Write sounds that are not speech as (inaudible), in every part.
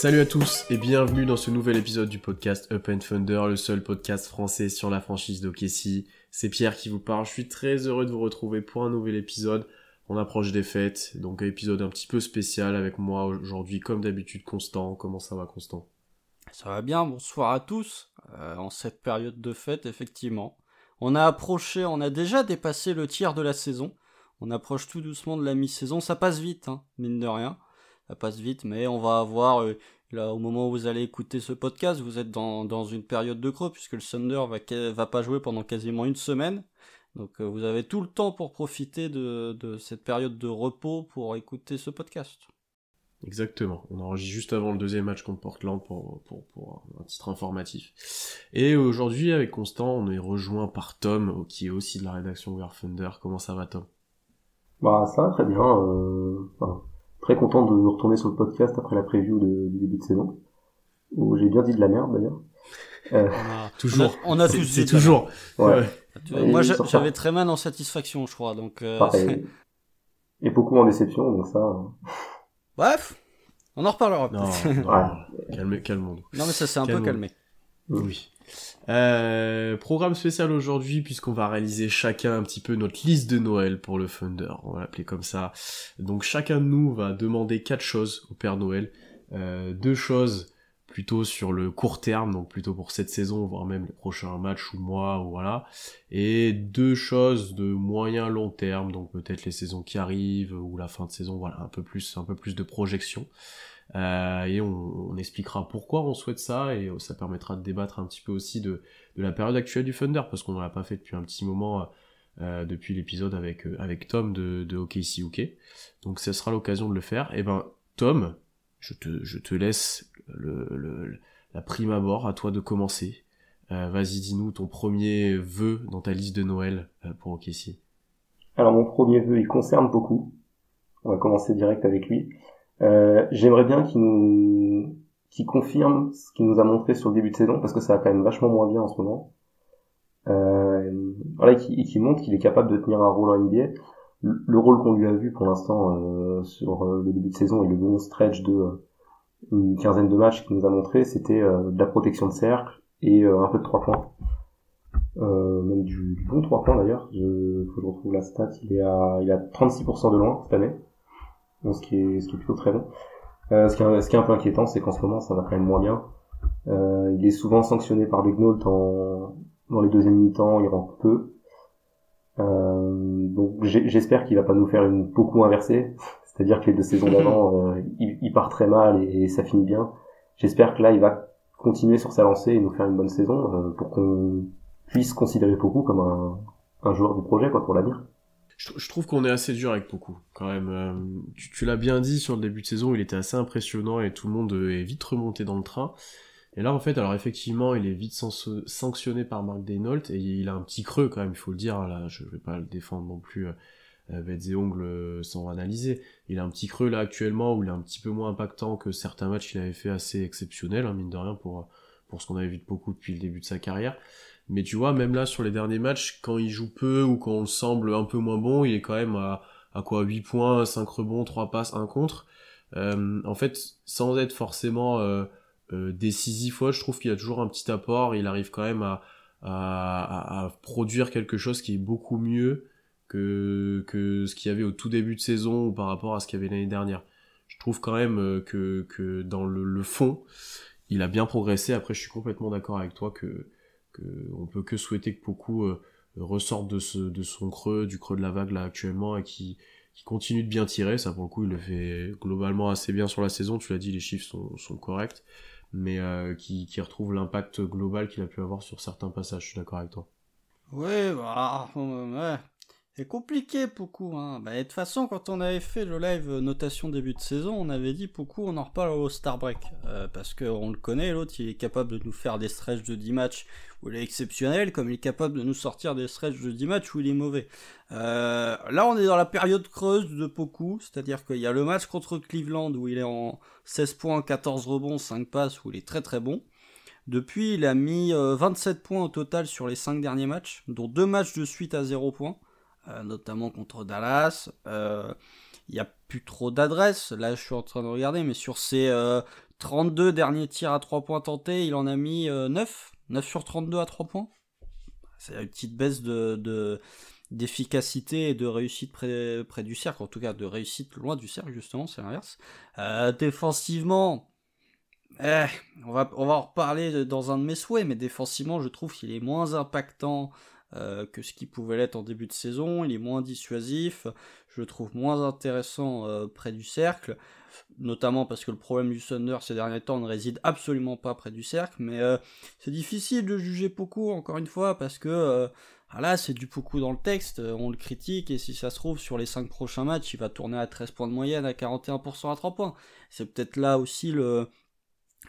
Salut à tous et bienvenue dans ce nouvel épisode du podcast Up and Thunder, le seul podcast français sur la franchise d'OKC. C'est Pierre qui vous parle, je suis très heureux de vous retrouver pour un nouvel épisode. On approche des fêtes, donc épisode un petit peu spécial avec moi aujourd'hui comme d'habitude Constant. Comment ça va Constant? Ça va bien, bonsoir à tous. Euh, en cette période de fête, effectivement. On a approché, on a déjà dépassé le tiers de la saison. On approche tout doucement de la mi-saison. Ça passe vite, hein, mine de rien. Ça passe vite, mais on va avoir, euh, là, au moment où vous allez écouter ce podcast, vous êtes dans, dans une période de creux, puisque le Thunder va, va pas jouer pendant quasiment une semaine. Donc euh, vous avez tout le temps pour profiter de, de cette période de repos pour écouter ce podcast. Exactement, on enregistre juste avant le deuxième match contre Portland pour, pour, pour un titre informatif. Et aujourd'hui avec Constant, on est rejoint par Tom, qui est aussi de la rédaction War Thunder. Comment ça va Tom? Bah ça va très bien, euh, enfin, très content de retourner sur le podcast après la preview de, du début de saison, où j'ai bien dit de la merde d'ailleurs. Euh, toujours, on a, on a c'est, tous c'est toujours. ouais. Ouais. Moi, j'avais très mal en satisfaction, je crois. Donc, euh, pareil. (laughs) Et beaucoup en déception, donc ça. euh, bref, on en reparlera. Non, peut-être. non, Ouais. calme, non, mais ça s'est un peu calmé. Oui. Euh, programme spécial aujourd'hui puisqu'on va réaliser chacun un petit peu notre liste de Noël pour le Thunder, on va l'appeler comme ça. Donc chacun de nous va demander quatre choses au Père Noël. Euh, deux choses plutôt sur le court terme, donc plutôt pour cette saison, voire même les prochains matchs ou mois, voilà. Et deux choses de moyen long terme, donc peut-être les saisons qui arrivent ou la fin de saison, voilà, un peu plus, un peu plus de projection. Euh, et on, on expliquera pourquoi on souhaite ça et ça permettra de débattre un petit peu aussi de, de la période actuelle du Thunder parce qu'on ne l'a pas fait depuis un petit moment euh, depuis l'épisode avec, euh, avec Tom de, de OKC UK. Donc ce sera l'occasion de le faire. Et ben Tom, je te, je te laisse le, le, la prime abord, à toi de commencer. Euh, Vas-y, dis-nous ton premier vœu dans ta liste de Noël euh, pour OKC. Alors mon premier vœu, il concerne beaucoup. On va commencer direct avec lui. Euh, J'aimerais bien qu'il nous, qu'il confirme ce qu'il nous a montré sur le début de saison, parce que ça va quand même vachement moins bien en ce moment. Euh, voilà, et qu'il montre qu'il est capable de tenir un rôle en NBA. Le, le rôle qu'on lui a vu pour l'instant euh, sur euh, le début de saison et le bon stretch de euh, une quinzaine de matchs qu'il nous a montré, c'était de la protection de cercle et un peu de trois points. Euh, même du, du bon 3 points d'ailleurs. Je, faut que je retrouve la stat. Il est à, il à 36% de loin cette année. Donc, ce qui est, ce qui est plutôt très bon. Euh, ce qui est, ce qui est un peu inquiétant, c'est qu'en ce moment, ça va quand même moins bien. Euh, il est souvent sanctionné par Big Note en, dans les deuxièmes mi-temps, il rentre peu. Euh, donc j'espère qu'il va pas nous faire une beaucoup inversée. (laughs) C'est-à-dire que les deux saisons d'avant, (laughs) euh, il, il part très mal et, et ça finit bien. J'espère que là, il va continuer sur sa lancée et nous faire une bonne saison euh, pour qu'on puisse considérer beaucoup comme un, un joueur du projet quoi pour l'avenir. Je, trouve qu'on est assez dur avec beaucoup, quand même. Euh, tu l'as bien dit sur le début de saison, il était assez impressionnant et tout le monde euh, est vite remonté dans le train. Et là, en fait, alors effectivement, il est vite san- sanctionné par Mark Daynault et il a un petit creux quand même, il faut le dire. Là, je vais pas le défendre non plus euh, euh, bêtes et ongles euh, sans analyser. Il a un petit creux là actuellement où il est un petit peu moins impactant que certains matchs qu'il avait fait assez exceptionnels, hein, mine de rien, pour, pour ce qu'on avait vu de beaucoup depuis le début de sa carrière. Mais tu vois, même là, sur les derniers matchs, quand il joue peu ou quand on le semble un peu moins bon, il est quand même à, à quoi 8 points, 5 rebonds, 3 passes, 1 contre. Euh, en fait, sans être forcément euh, euh, décisif, je trouve qu'il a toujours un petit apport. Il arrive quand même à, à, à- à produire quelque chose qui est beaucoup mieux que, que ce qu'il y avait au tout début de saison ou par rapport à ce qu'il y avait l'année dernière. Je trouve quand même euh, que, que dans le, le fond, il a bien progressé. Après, je suis complètement d'accord avec toi que, on peut que souhaiter que beaucoup euh, ressorte de, ce, de son creux, du creux de la vague là actuellement et qui, qui continue de bien tirer. Ça pour le coup, il le fait globalement assez bien sur la saison. Tu l'as dit, les chiffres sont, corrects, mais euh, qui, qui retrouve l'impact global qu'il a pu avoir sur certains passages. Je suis d'accord avec toi. Ouais, bah, ouais. C'est compliqué, beaucoup. Hein. Bah, de toute façon, quand on avait fait le live notation début de saison, on avait dit beaucoup, on en reparle au Star Break. Euh, parce qu'on le connaît, l'autre, il est capable de nous faire des stretches de 10 matchs où il est exceptionnel, comme il est capable de nous sortir des stretches de 10 matchs où il est mauvais. Euh, là, on est dans la période creuse de beaucoup, c'est-à-dire qu'il y a le match contre Cleveland où il est en 16 points, 14 rebonds, 5 passes, où il est très très bon. Depuis, il a mis 27 euh, points au total sur les 5 derniers matchs, dont 2 matchs de suite à 0 points. Euh, notamment contre Dallas. Euh, il n'y a plus trop d'adresses. Là, je suis en train de regarder, mais sur ses 32 euh, derniers tirs à 3 points tentés, il en a mis 9. 9 sur 32 à 3 points. C'est une petite baisse de, d'efficacité et de réussite près, près du cercle, en tout cas de réussite loin du cercle justement, c'est l'inverse. défensivement, eh, on, va, on va en reparler dans un de mes souhaits, mais défensivement je trouve qu'il est moins impactant euh, que ce qui pouvait l'être en début de saison. Il est moins dissuasif, je le trouve moins intéressant euh, près du cercle, notamment parce que le problème du Thunder ces derniers temps ne réside absolument pas près du cercle, mais euh, c'est difficile de juger beaucoup, encore une fois, parce que ah là c'est du beaucoup dans le texte, on le critique, et si ça se trouve sur les 5 prochains matchs, il va tourner à 13 points de moyenne, à 41% à 3 points. C'est peut-être là aussi le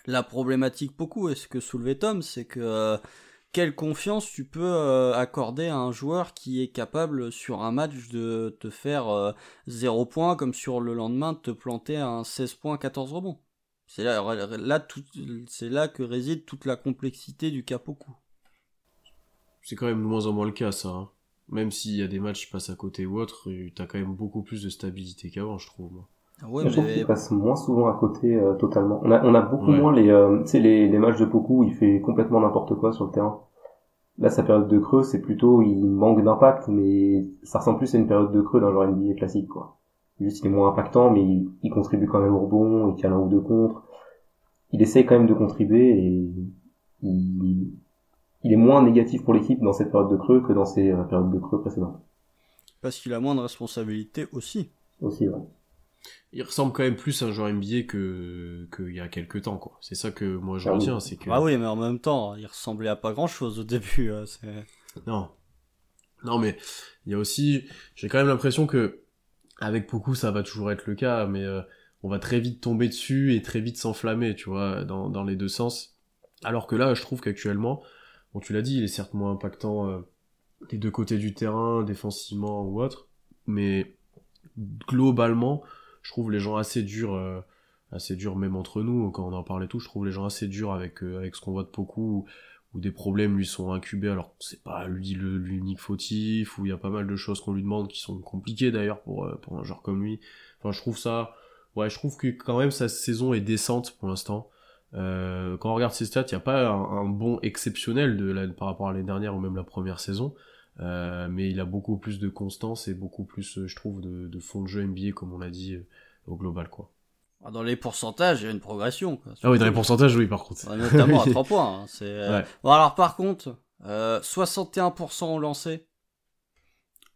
la problématique beaucoup, et ce que soulevait Tom, c'est que quelle confiance tu peux euh, accorder à un joueur qui est capable sur un match de te faire 0 euh, points comme sur le lendemain de te planter un 16 points 14 rebonds? C'est là, là, que réside toute la complexité du Capoku. C'est quand même de moins en moins le cas ça. Hein. Même s'il y a des matchs qui passent à côté ou autre, t'as quand même beaucoup plus de stabilité qu'avant je trouve. Ouais, je trouve qu'il passe moins souvent à côté euh, totalement. On a, on a beaucoup moins les, euh, les, les matchs de Poku où il fait complètement n'importe quoi sur le terrain. Là, sa période de creux, c'est plutôt, il manque d'impact, mais ça ressemble plus à une période de creux d'un joueur NBA classique, quoi. Juste, il est moins impactant, mais il, contribue quand même au rebond, il tient un ou deux contre. Il essaye quand même de contribuer et il, il est moins négatif pour l'équipe dans cette période de creux que dans ses euh, périodes de creux précédentes. Parce qu'il a moins de responsabilités aussi. Aussi, ouais il ressemble quand même plus à un joueur NBA que qu'il y a quelques temps quoi. C'est ça que moi je ah retiens, c'est que Ah oui, mais en même temps, il ressemblait à pas grand-chose au début, euh, Non. Non mais il y a aussi j'ai quand même l'impression que avec beaucoup ça va toujours être le cas mais euh, on va très vite tomber dessus et très vite s'enflammer, tu vois, dans, dans les deux sens. Alors que là, je trouve qu'actuellement, bon tu l'as dit, il est certes moins impactant euh, des deux côtés du terrain, défensivement ou autre, mais globalement, je trouve les gens assez durs, euh, assez durs même entre nous, quand on en parlait tout, je trouve les gens assez durs avec, euh, avec ce qu'on voit de beaucoup, où, des problèmes lui sont incubés, alors c'est pas lui l'unique fautif, où il y a pas mal de choses qu'on lui demande qui sont compliquées d'ailleurs pour, euh, pour un joueur comme lui. Enfin, je trouve ça, ouais, je trouve que quand même sa saison est décente pour l'instant. Quand on regarde ses stats, il n'y a pas un, un, bon exceptionnel de la, par rapport à l'année dernière ou même la première saison. Euh, mais il a beaucoup plus de constance et beaucoup plus, euh, je trouve, de, de fond de jeu NBA, comme on l'a dit, euh, au global, quoi. Ah, dans les pourcentages, il y a une progression. Quoi. Ah oui, dans les pourcentages, oui, par contre. Notamment à (laughs) 3 points. Hein. Bon, alors par contre, euh, 61% ont lancé.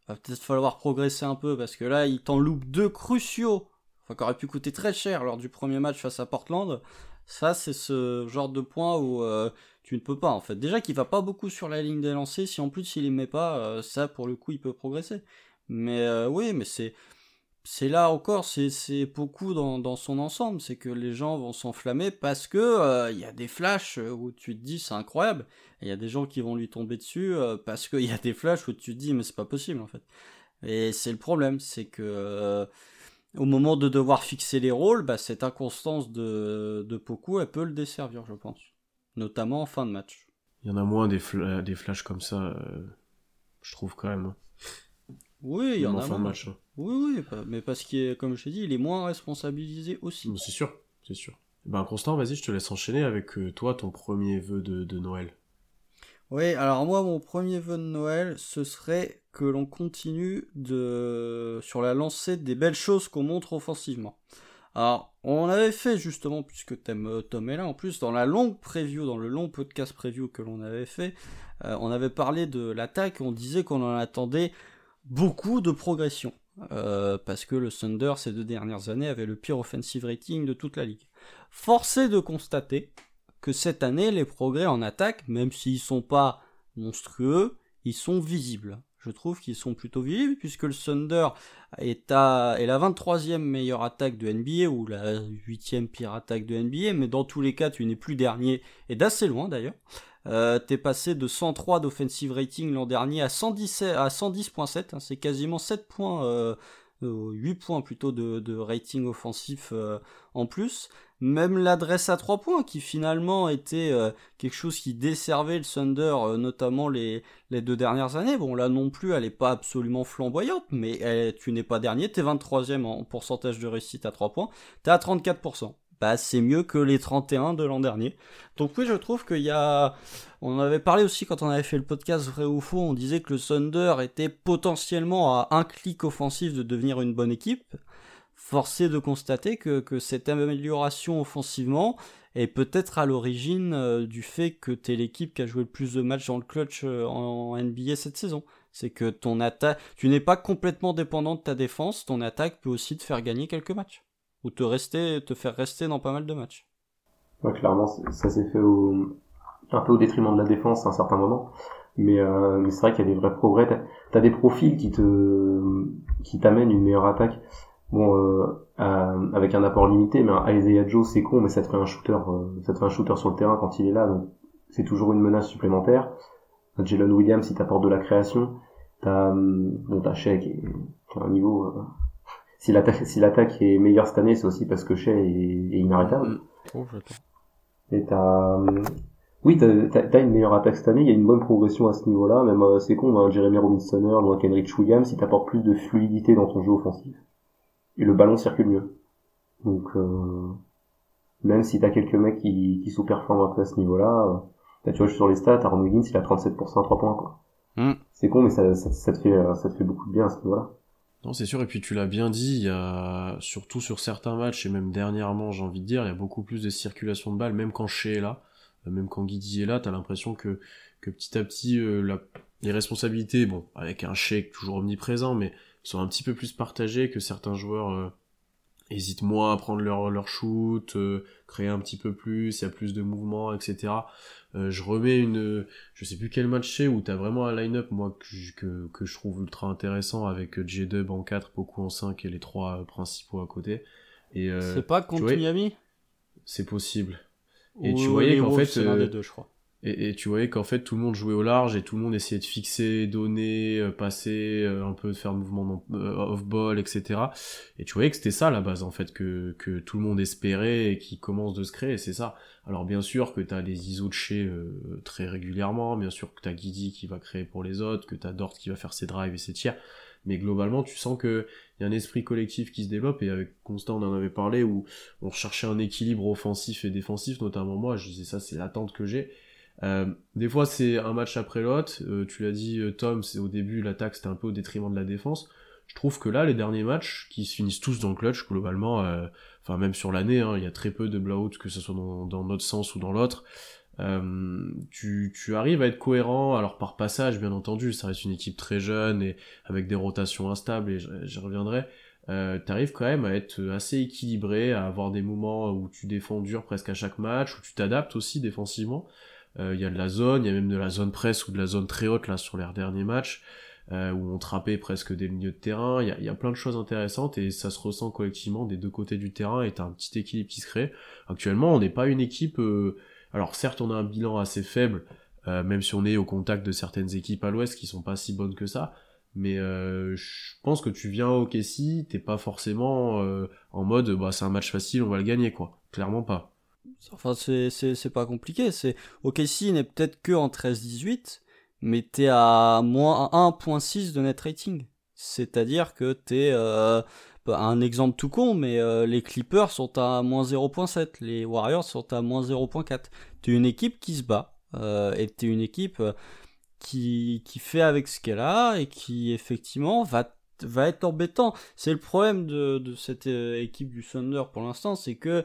Va peut-être falloir progresser un peu parce que là, il t'en loupe deux cruciaux. Enfin, qui auraient pu coûter très cher lors du premier match face à Portland. Ça, c'est ce genre de point où euh, tu ne peux pas en fait. Déjà qu'il va pas beaucoup sur la ligne des lancers, si en plus il les met pas, euh, ça pour le coup il peut progresser. Mais euh, oui, mais c'est c'est là encore, c'est beaucoup dans, dans son ensemble, c'est que les gens vont s'enflammer parce que il y a des flashs où tu te dis c'est incroyable, il y a des gens qui vont lui tomber dessus parce qu'il y a des flashs où tu te dis mais c'est pas possible en fait. Et c'est le problème, c'est que au moment de devoir fixer les rôles, bah, cette inconstance de, de Poku, elle peut le desservir, je pense. Notamment en fin de match. Il y en a moins des, des flashs comme ça, euh, je trouve quand même. Hein. Oui, il y en, a fin De match, hein. Oui, oui, mais parce qu'il comme je t'ai dit, il est moins responsabilisé aussi. C'est sûr, c'est sûr. Ben Constant, vas-y, je te laisse enchaîner avec euh, toi ton premier vœu de, de Noël. Oui, alors moi, mon premier vœu de Noël, ce serait que l'on continue de sur la lancée des belles choses qu'on montre offensivement. Alors, on avait fait justement, puisque euh, Tom est là, en plus, dans la longue preview, dans le long podcast preview que l'on avait fait, euh, on avait parlé de l'attaque, on disait qu'on en attendait beaucoup de progression. Euh, parce que le Thunder, ces deux dernières années, avait le pire offensive rating de toute la ligue. Forcé de constater que cette année, les progrès en attaque, même s'ils sont pas monstrueux, ils sont visibles. Je trouve qu'ils sont plutôt visibles puisque le Thunder est, la 23e meilleure attaque de NBA ou la 8e pire attaque de NBA, mais dans tous les cas, tu n'es plus dernier et d'assez loin d'ailleurs. Euh, t'es passé de 103 d'offensive rating l'an dernier à 110 à 110.7, hein, c'est quasiment 7 points, euh, 8 euh, points plutôt de, de rating offensif euh, en plus. Même l'adresse à 3 points qui finalement était euh, quelque chose qui desservait le Thunder, notamment les, les deux dernières années. Bon là non plus elle est pas absolument flamboyante, mais tu n'es pas dernier, t'es 23ème en pourcentage de réussite à 3 points, t'es à 34% bah, c'est mieux que les 31 de l'an dernier. Donc oui, je trouve qu'il y a... On avait parlé aussi quand on avait fait le podcast Vrai ou Faux, on disait que le Thunder était potentiellement à un clic offensif de devenir une bonne équipe. Forcé de constater que, que cette amélioration offensivement est peut-être à l'origine euh, du fait que tu es l'équipe qui a joué le plus de matchs dans le clutch euh, en NBA cette saison. C'est que ton attaque, tu n'es pas complètement dépendant de ta défense, ton attaque peut aussi te faire gagner quelques matchs ou te rester, te faire rester dans pas mal de matchs. Clairement, ça s'est fait un peu au détriment de la défense à un certain moment. Mais, euh, c'est vrai qu'il y a des vrais progrès. T'as as des profils qui te qui t'amènent une meilleure attaque. Bon, euh, avec un apport limité, mais un Isaiah Joe c'est con, mais ça te fait un shooter, euh, ça te fait un shooter sur le terrain quand il est là, donc c'est toujours une menace supplémentaire. Jalen Williams, si t'apporte de la création, t'as bon, t'as Shea qui, qui a un niveau euh, si l'attaque si l'attaque est meilleure cette année, c'est aussi parce que Shea est, inarrêtable. Mm. Oh, et t'as oui, t'as une meilleure attaque cette année, il y a une bonne progression à ce niveau-là, même euh, c'est con, hein, Jeremy Robinson, ou un Kenrich Williams, si t'apportes plus de fluidité dans ton jeu offensif. Et le ballon circule mieux. Donc euh, même si t'as quelques mecs qui, qui sous-performent un peu à ce niveau-là, euh, tu vois, je suis sur les stats, Aaron Wiggins, il a 37% à 3 points, quoi. Mm. C'est con, mais ça, ça, ça, te fait, ça te fait beaucoup de bien à ce niveau-là. Non, c'est sûr, et puis tu l'as bien dit, il y a, surtout sur certains matchs, et même dernièrement, j'ai envie de dire, il y a beaucoup plus de circulation de balles, même quand Shea est là, euh, même quand Guidi est là, t'as l'impression que, que petit à petit, euh, la, les responsabilités, bon, avec un Shea toujours omniprésent, mais sont un petit peu plus partagées, que certains joueurs euh, hésitent moins à prendre leur, leur shoot, créer un petit peu plus, il y a plus de mouvements, etc. Euh, je remets une, je sais plus quel match c'est où t'as vraiment un line-up moi que, que, je trouve ultra intéressant avec euh, J-Dub en 4, beaucoup en 5 et les trois euh, principaux à côté. Et c'est pas contre Miami? C'est possible. Et tu voyais qu'en fait, des deux, je crois. Et, et, tu voyais qu'en fait tout le monde jouait au large et tout le monde essayait de fixer, donner, euh, passer, euh, un peu de faire de mouvement euh, off-ball, etc. Et tu voyais que c'était ça la base en fait que, que tout le monde espérait et qui commence de se créer, c'est ça. Alors bien sûr que t'as les ISO de chez très régulièrement, bien sûr que t'as Guidi qui va créer pour les autres, que t'as Dort qui va faire ses drives et ses tirs, mais globalement tu sens que y a un esprit collectif qui se développe et avec Constant on en avait parlé où on cherchait un équilibre offensif et défensif, notamment moi, je disais ça c'est l'attente que j'ai euh, des fois, c'est un match après l'autre. Euh, tu l'as dit, euh, Tom, c'est au début, l'attaque, c'était un peu au détriment de la défense. Je trouve que là, les derniers matchs, qui se finissent tous dans le clutch, globalement, enfin, même sur l'année, hein, il y a très peu de blowout, que ce soit dans, dans notre sens ou dans l'autre. tu, tu arrives à être cohérent, alors par passage, bien entendu, ça reste une équipe très jeune et avec des rotations instables, et j'y reviendrai. Euh, t'arrives quand même à être assez équilibré, à avoir des moments où tu défends dur presque à chaque match, où tu t'adaptes aussi défensivement. Euh, il y a de la zone, il y a même de la zone presse ou de la zone très haute là sur les derniers matchs. Euh, où on trappait presque des milieux de terrain. Il y a, y a, plein de choses intéressantes et ça se ressent collectivement des deux côtés du terrain et t'as un petit équilibre qui se crée. Actuellement, on n'est pas une équipe. Euh, alors certes, on a un bilan assez faible, même si on est au contact de certaines équipes à l'Ouest qui sont pas si bonnes que ça. Mais je pense que tu viens au Kessie, t'es pas forcément en mode bah c'est un match facile, on va le gagner quoi. Clairement pas. Enfin, c'est pas compliqué. C'est OKC n'est peut-être que en 13-18, mais t'es à moins 1.6 de net rating. C'est-à-dire que t'es euh, bah, un exemple tout con, mais euh, les Clippers sont à moins 0.7, les Warriors sont à moins 0.4. T'es une équipe qui se bat, euh, et t'es une équipe qui, qui fait avec ce qu'elle a, et qui effectivement va va être embêtant. C'est le problème de, de cette équipe du Thunder pour l'instant, c'est que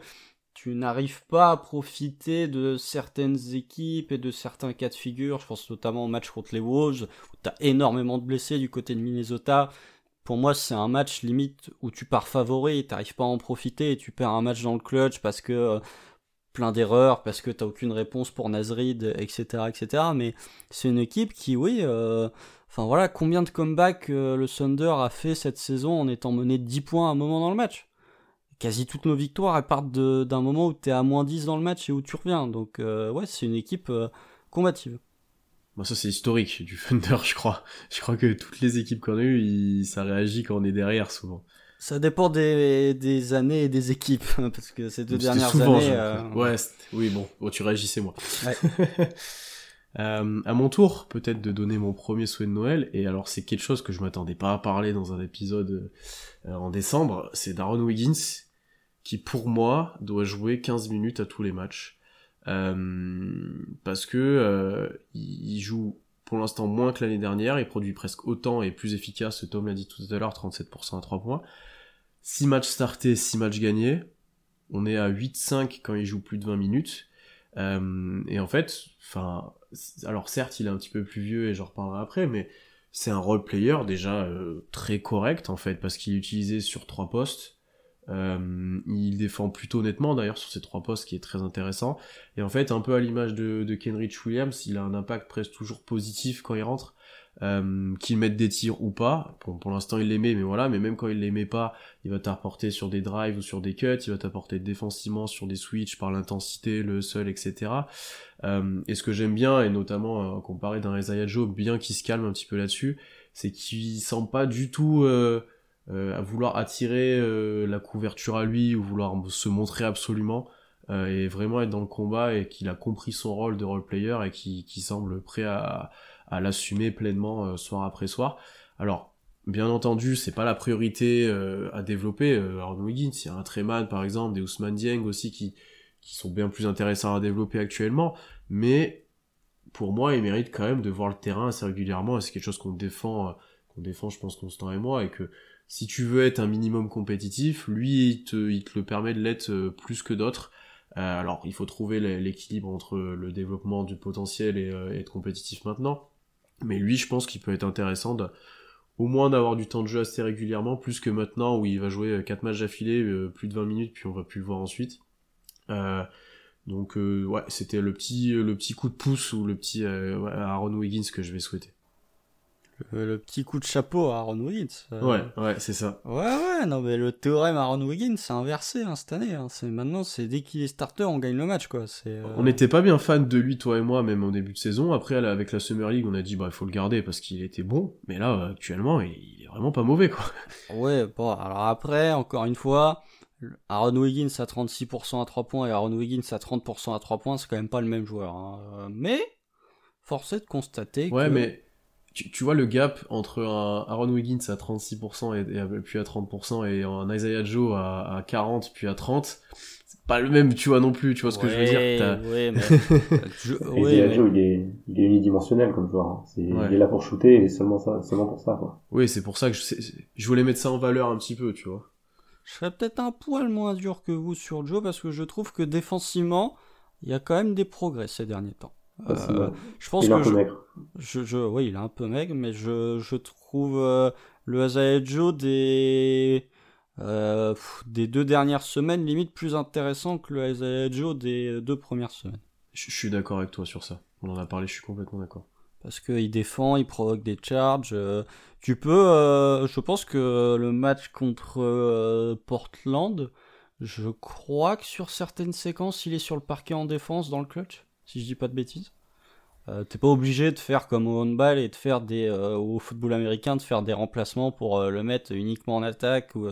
tu n'arrives pas à profiter de certaines équipes et de certains cas de figure. Je pense notamment au match contre les Wolves, où tu as énormément de blessés du côté de Minnesota. Pour moi, c'est un match limite où tu pars favori tu n'arrives pas à en profiter et tu perds un match dans le clutch parce que plein d'erreurs parce que t'as aucune réponse pour Nazrid, etc., etc. Mais c'est une équipe qui, oui, euh, enfin voilà, combien de comebacks euh, le Thunder a fait cette saison en étant mené de 10 points à un moment dans le match? Quasi toutes nos victoires, elles partent d'un moment où t'es à moins 10 dans le match et où tu reviens. Donc, euh, ouais, c'est une équipe combative. Bon, ça c'est historique du Thunder, je crois. Je crois que toutes les équipes qu'on a eues, ça réagit quand on est derrière souvent. Ça dépend des, des, années et des équipes, parce que ces deux dernières années. Euh... Ouais, oui, bon, bon, tu réagissais moi. Ouais. (laughs) euh, à mon tour, peut-être de donner mon premier souhait de Noël, et alors c'est quelque chose que je m'attendais pas à parler dans un épisode euh, en décembre, c'est Darren Wiggins, qui pour moi doit jouer 15 minutes à tous les matchs. Euh, parce que euh, il joue pour l'instant moins que l'année dernière, il produit presque autant et plus efficace, Tom l'a dit tout à l'heure, 37% à 3 points. 6 matchs startés, 6 matchs gagnés. On est à 8-5 quand il joue plus de 20 minutes. Euh, et en fait, enfin, alors certes, il est un petit peu plus vieux et j'en reparlerai après, mais c'est un role player déjà très correct en fait parce qu'il est utilisé sur trois postes. Euh, il défend plutôt nettement d'ailleurs sur ces trois postes, qui est très intéressant. Et en fait, un peu à l'image de, de Kenrich Williams, il a un impact presque toujours positif quand il rentre. Euh, qu'il mette des tirs ou pas. Bon, pour l'instant, il les met, mais voilà. Mais même quand il les met pas, il va t'apporter sur des drives ou sur des cuts. Il va t'apporter défensivement sur des switches par l'intensité, le seul, etc. Euh, et ce que j'aime bien, et notamment euh, comparé d'un Isaiah Joe, bien qu'il se calme un petit peu là-dessus, c'est qu'il semble pas du tout euh, à vouloir attirer euh, la couverture à lui ou vouloir se montrer absolument euh, et vraiment être dans le combat et qu'il a compris son rôle de role player et qui, qui semble prêt à, à l'assumer pleinement soir après soir. Alors Bien entendu, c'est pas la priorité à développer. Euh, Wiggins, il y a un Treman par exemple, des Ousmane Dieng aussi qui, qui sont bien plus intéressants à développer actuellement, mais pour moi, il mérite quand même de voir le terrain assez régulièrement, c'est quelque chose qu'on défend, qu'on défend, je pense, Constant et moi, et que si tu veux être un minimum compétitif, lui, il te, il te le permet de l'être euh, plus que d'autres. Euh, alors, il faut trouver l'équilibre entre le développement du potentiel et, euh, être compétitif maintenant. Mais lui, je pense qu'il peut être intéressant de, au moins d'avoir du temps de jeu assez régulièrement, plus que maintenant où il va jouer 4 matchs d'affilée, plus de 20 minutes, puis on va plus le voir ensuite. donc ouais, c'était le petit, le petit coup de pouce ou le petit Aaron Wiggins que je vais souhaiter. Le, petit coup de chapeau à Aaron Wiggins. Euh. Ouais, ouais, c'est ça. Ouais, ouais, non, mais le théorème Aaron Wiggins, c'est inversé hein, cette année. Hein. C'est maintenant, c'est dès qu'il est starter, on gagne le match, quoi. C'est. On n'était pas bien fan de lui, toi et moi, même au début de saison. Après, avec la Summer League, on a dit bah il faut le garder parce qu'il était bon. Mais là, actuellement, il est vraiment pas mauvais, quoi. (laughs) Ouais, bon, alors après, encore une fois. Aaron Wiggins à 36% à 3 points et Aaron Wiggins à 30% à 3 points, c'est quand même pas le même joueur. Hein. Mais, force est de constater ouais, mais tu, vois le gap entre un Aaron Wiggins à 36% et, puis à 30% et un Isaiah Joe à, à 40 puis à 30 c'est pas le même tu vois non plus tu vois ce que je veux dire ouais, mais... (laughs) Isaiah Joe il est, il est unidimensionnel comme joueur hein. il est là pour shooter et seulement ça seulement pour ça quoi. oui c'est pour ça que je, je voulais mettre ça en valeur un petit peu tu vois je serais peut-être un poil moins dur que vous sur Joe parce que je trouve que défensivement il y a quand même des progrès ces derniers temps euh, je pense il est que un peu maigre. Je, je, oui, il est un peu maigre, mais je, je trouve euh, le Azael Joe des euh, des deux dernières semaines limite plus intéressant que le Azael Joe des deux premières semaines. Je, suis d'accord avec toi sur ça. On en a parlé, je suis complètement d'accord. Parce qu'il défend, il provoque des charges. tu peux, je pense que le match contre Portland, je crois que sur certaines séquences, il est sur le parquet en défense dans le clutch si je dis pas de bêtises. Euh, t'es pas obligé de faire comme au handball et de faire des euh, au football américain de faire des remplacements pour euh, le mettre uniquement en attaque ou,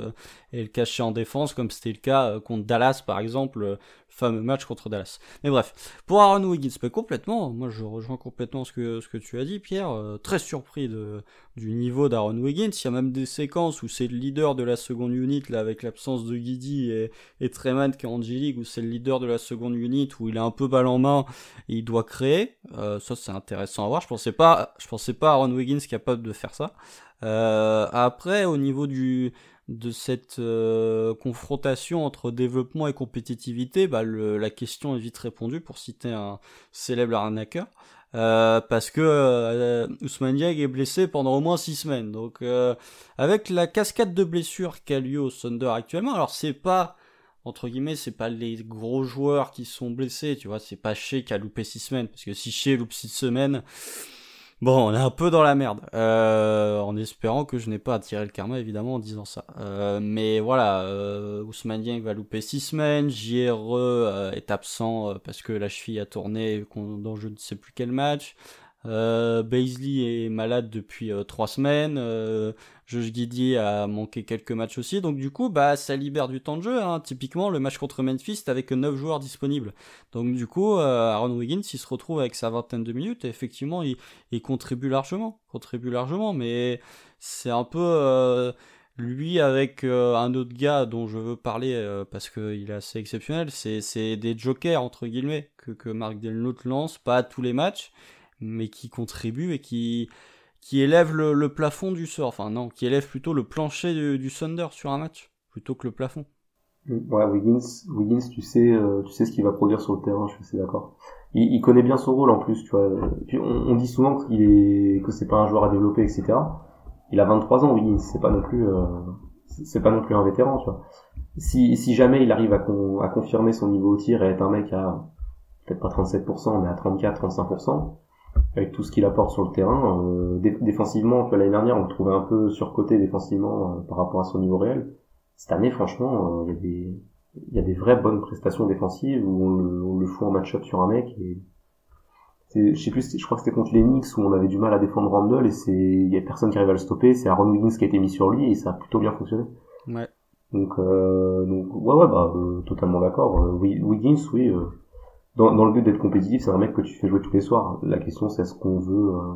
et le cacher en défense comme c'était le cas contre Dallas par exemple fameux match contre Dallas. Mais bref, pour Aaron Wiggins, mais complètement, moi je rejoins complètement ce que, ce que tu as dit Pierre, euh, très surpris de, du niveau d'Aaron Wiggins, il y a même des séquences où c'est le leader de la seconde unit, là avec l'absence de Guidi et, et Treman qui est en G-League, où c'est le leader de la seconde unit, où il a un peu balle en main et il doit créer, euh, ça c'est intéressant à voir, je pensais pas, je pensais pas Aaron Wiggins capable de faire ça. Euh, après, au niveau du, de cette euh, confrontation entre développement et compétitivité, bah, la question est vite répondue pour citer un célèbre arnaqueur. Euh, parce que euh, Ousmane Diag est blessé pendant au moins six semaines. Donc, euh, avec la cascade de blessures qu'a lieu au Thunder actuellement, alors c'est pas entre guillemets, c'est pas les gros joueurs qui sont blessés, tu vois, c'est pas Shea qui a loupé six semaines, parce que si Shea loupe six semaines, bon, on est un peu dans la merde, euh, en espérant que je n'ai pas attiré le karma, évidemment, en disant ça. Euh, mais voilà, euh, Ousmane Dieng va louper six semaines, JRE euh, est absent euh, parce que la cheville a tourné dans je ne sais plus quel match, euh, Baisley est malade depuis euh, trois semaines. Euh, Josh Giddy a manqué quelques matchs aussi. Donc du coup, bah ça libère du temps de jeu. Hein. Typiquement, le match contre Memphis, avec 9 joueurs disponibles. Donc du coup, euh, Aaron Wiggins, il se retrouve avec sa vingtaine de minutes. Et effectivement, il, contribue largement. Contribue largement. Mais c'est un peu... Euh, lui avec euh, un autre gars dont je veux parler euh, parce qu'il est assez exceptionnel, c'est des jokers entre guillemets que, que Marc Delnote lance, pas tous les matchs, mais qui contribue et qui, qui élève le, le, plafond du sort. Enfin, non, qui élève plutôt le plancher du, du Thunder sur un match, plutôt que le plafond. Ouais, Wiggins, Wiggins tu sais, euh, tu sais ce qu'il va produire sur le terrain, je suis assez d'accord. Il, il, connaît bien son rôle en plus, tu vois. On, on dit souvent qu'il est, que c'est pas un joueur à développer, etc. Il a 23 ans, Wiggins, c'est pas non plus, euh, c'est pas non plus un vétéran, tu vois. Si, si jamais il arrive à, à confirmer son niveau au tir et être un mec à, peut-être pas 37%, mais à 34, 35%, avec tout ce qu'il apporte sur le terrain. Euh, dé défensivement, l'année dernière, on le trouvait un peu surcoté défensivement euh, par rapport à son niveau réel. Cette année, franchement, il euh, y a des il y a des vraies bonnes prestations défensives où on le, on le fout en match-up sur un mec et je sais plus, je crois que c'était contre les Knicks où on avait du mal à défendre Randall et c'est il y a personne qui arrive à le stopper, c'est Aaron Wiggins qui a été mis sur lui et ça a plutôt bien fonctionné. Ouais. Donc, euh, donc ouais ouais bah euh, totalement d'accord. Wiggins oui dans, dans le but d'être compétitif, c'est un mec que tu fais jouer tous les soirs. La question, c'est est-ce qu'on veut, euh,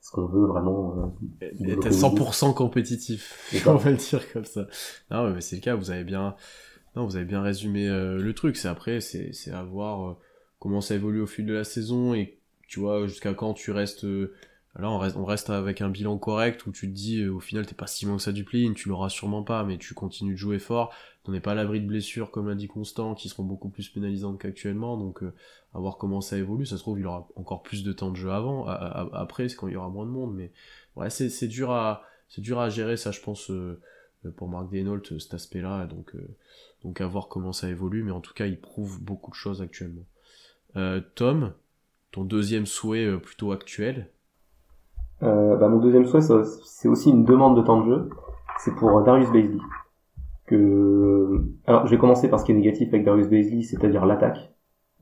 est-ce qu'on veut vraiment euh, être 100% compétitif, (laughs) on va le dire comme ça. Non, mais c'est le cas. Vous avez bien, non, vous avez bien résumé euh, le truc. C'est après, c'est, c'est à voir euh, comment ça évolue au fil de la saison et tu vois jusqu'à quand tu restes. Euh, Là, on reste, on reste avec un bilan correct où tu te dis, euh, au final, t'es pas si loin que ça du play tu l'auras sûrement pas, mais tu continues de jouer fort. On n'est pas à l'abri de blessures, comme l'a dit Constant, qui seront beaucoup plus pénalisantes qu'actuellement, donc euh, à voir comment ça évolue. Ça se trouve, il aura encore plus de temps de jeu avant, après, c'est quand il y aura moins de monde, mais ouais, c'est, dur à, c'est dur à gérer, ça, je pense, euh, pour Marc Denault, cet aspect-là, donc, euh, donc à voir comment ça évolue, mais en tout cas, il prouve beaucoup de choses actuellement. Euh, Tom, ton deuxième souhait plutôt actuel, euh, bah, mon deuxième souhait, c'est aussi une demande de temps de jeu. C'est pour Darius Baisley. Que... Alors, je vais commencer par ce qui est négatif avec Darius Baisley, c'est-à-dire l'attaque.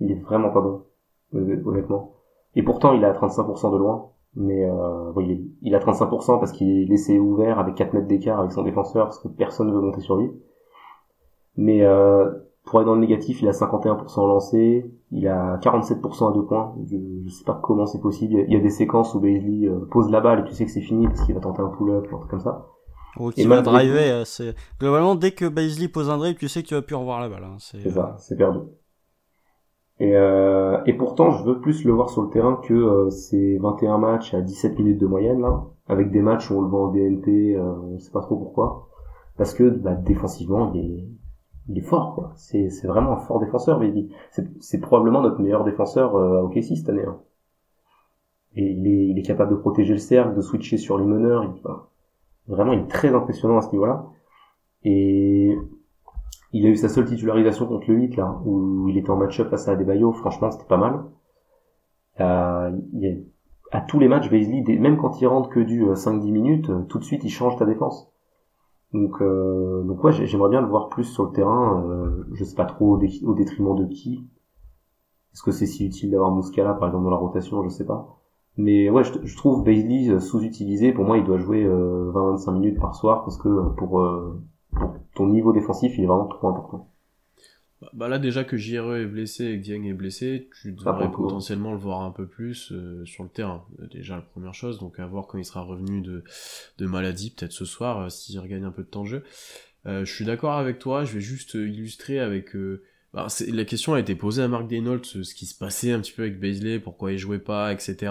Il est vraiment pas bon, honnêtement. Et pourtant, il est à 35% de loin. Mais euh, oui, il est à 35% parce qu'il est laissé ouvert avec 4 mètres d'écart avec son défenseur parce que personne ne veut monter sur lui. Mais euh, pour être dans le négatif, il a 51% lancé, il a 47% à deux points. Je, je sais pas comment c'est possible. Il y, a, des séquences où Bailey euh, pose la balle et tu sais que c'est fini parce qu'il va tenter un pull-up ou un truc comme ça. Ou qu'il va driver. Euh, c'est globalement dès que Baisley pose un dribble, tu sais que tu vas plus revoir la balle. Hein. C'est ça, c'est perdu. Et, euh, et pourtant, je veux plus le voir sur le terrain que euh, ces 21 matchs à 17 minutes de moyenne là, avec des matchs où on le voit en DNP, euh, on sait pas trop pourquoi, parce que bah, défensivement, il est il est fort quoi. C'est c'est vraiment un fort défenseur mais C'est c'est probablement notre meilleur défenseur euh, à OKC cette année. Hein. Et il est il est capable de protéger le cercle, de switcher sur les meneurs, il, enfin, vraiment il est très impressionnant à ce niveau-là. Et il a eu sa seule titularisation contre le 8 là où il était en match-up face à Adebayo, franchement c'était pas mal. Euh, il a, à tous les matchs, Beasley, même quand il rentre que du 5-10 euh, minutes, euh, tout de suite il change ta défense. Donc, euh, donc ouais, j'aimerais bien le voir plus sur le terrain. Euh, je sais pas trop au, au détriment de qui. Est-ce que c'est si utile d'avoir Muscala par exemple dans la rotation Je sais pas. Mais ouais, je, je trouve Bailey euh, sous-utilisé. Pour moi, il doit jouer euh, 20-25 minutes par soir parce que pour, euh, pour ton niveau défensif, il est vraiment trop important. Bah, bah là déjà que JRE est blessé et que Dieng est blessé, tu devrais potentiellement le voir un peu plus euh, sur le terrain. Euh, déjà la première chose, donc à voir quand il sera revenu de, de maladie, peut-être ce soir, euh, s'il regagne un peu de temps de jeu. Euh, je suis d'accord avec toi, je vais juste illustrer avec... La question a été posée à Marc Denault, ce qui se passait un petit peu avec Baisley, pourquoi il jouait pas, etc.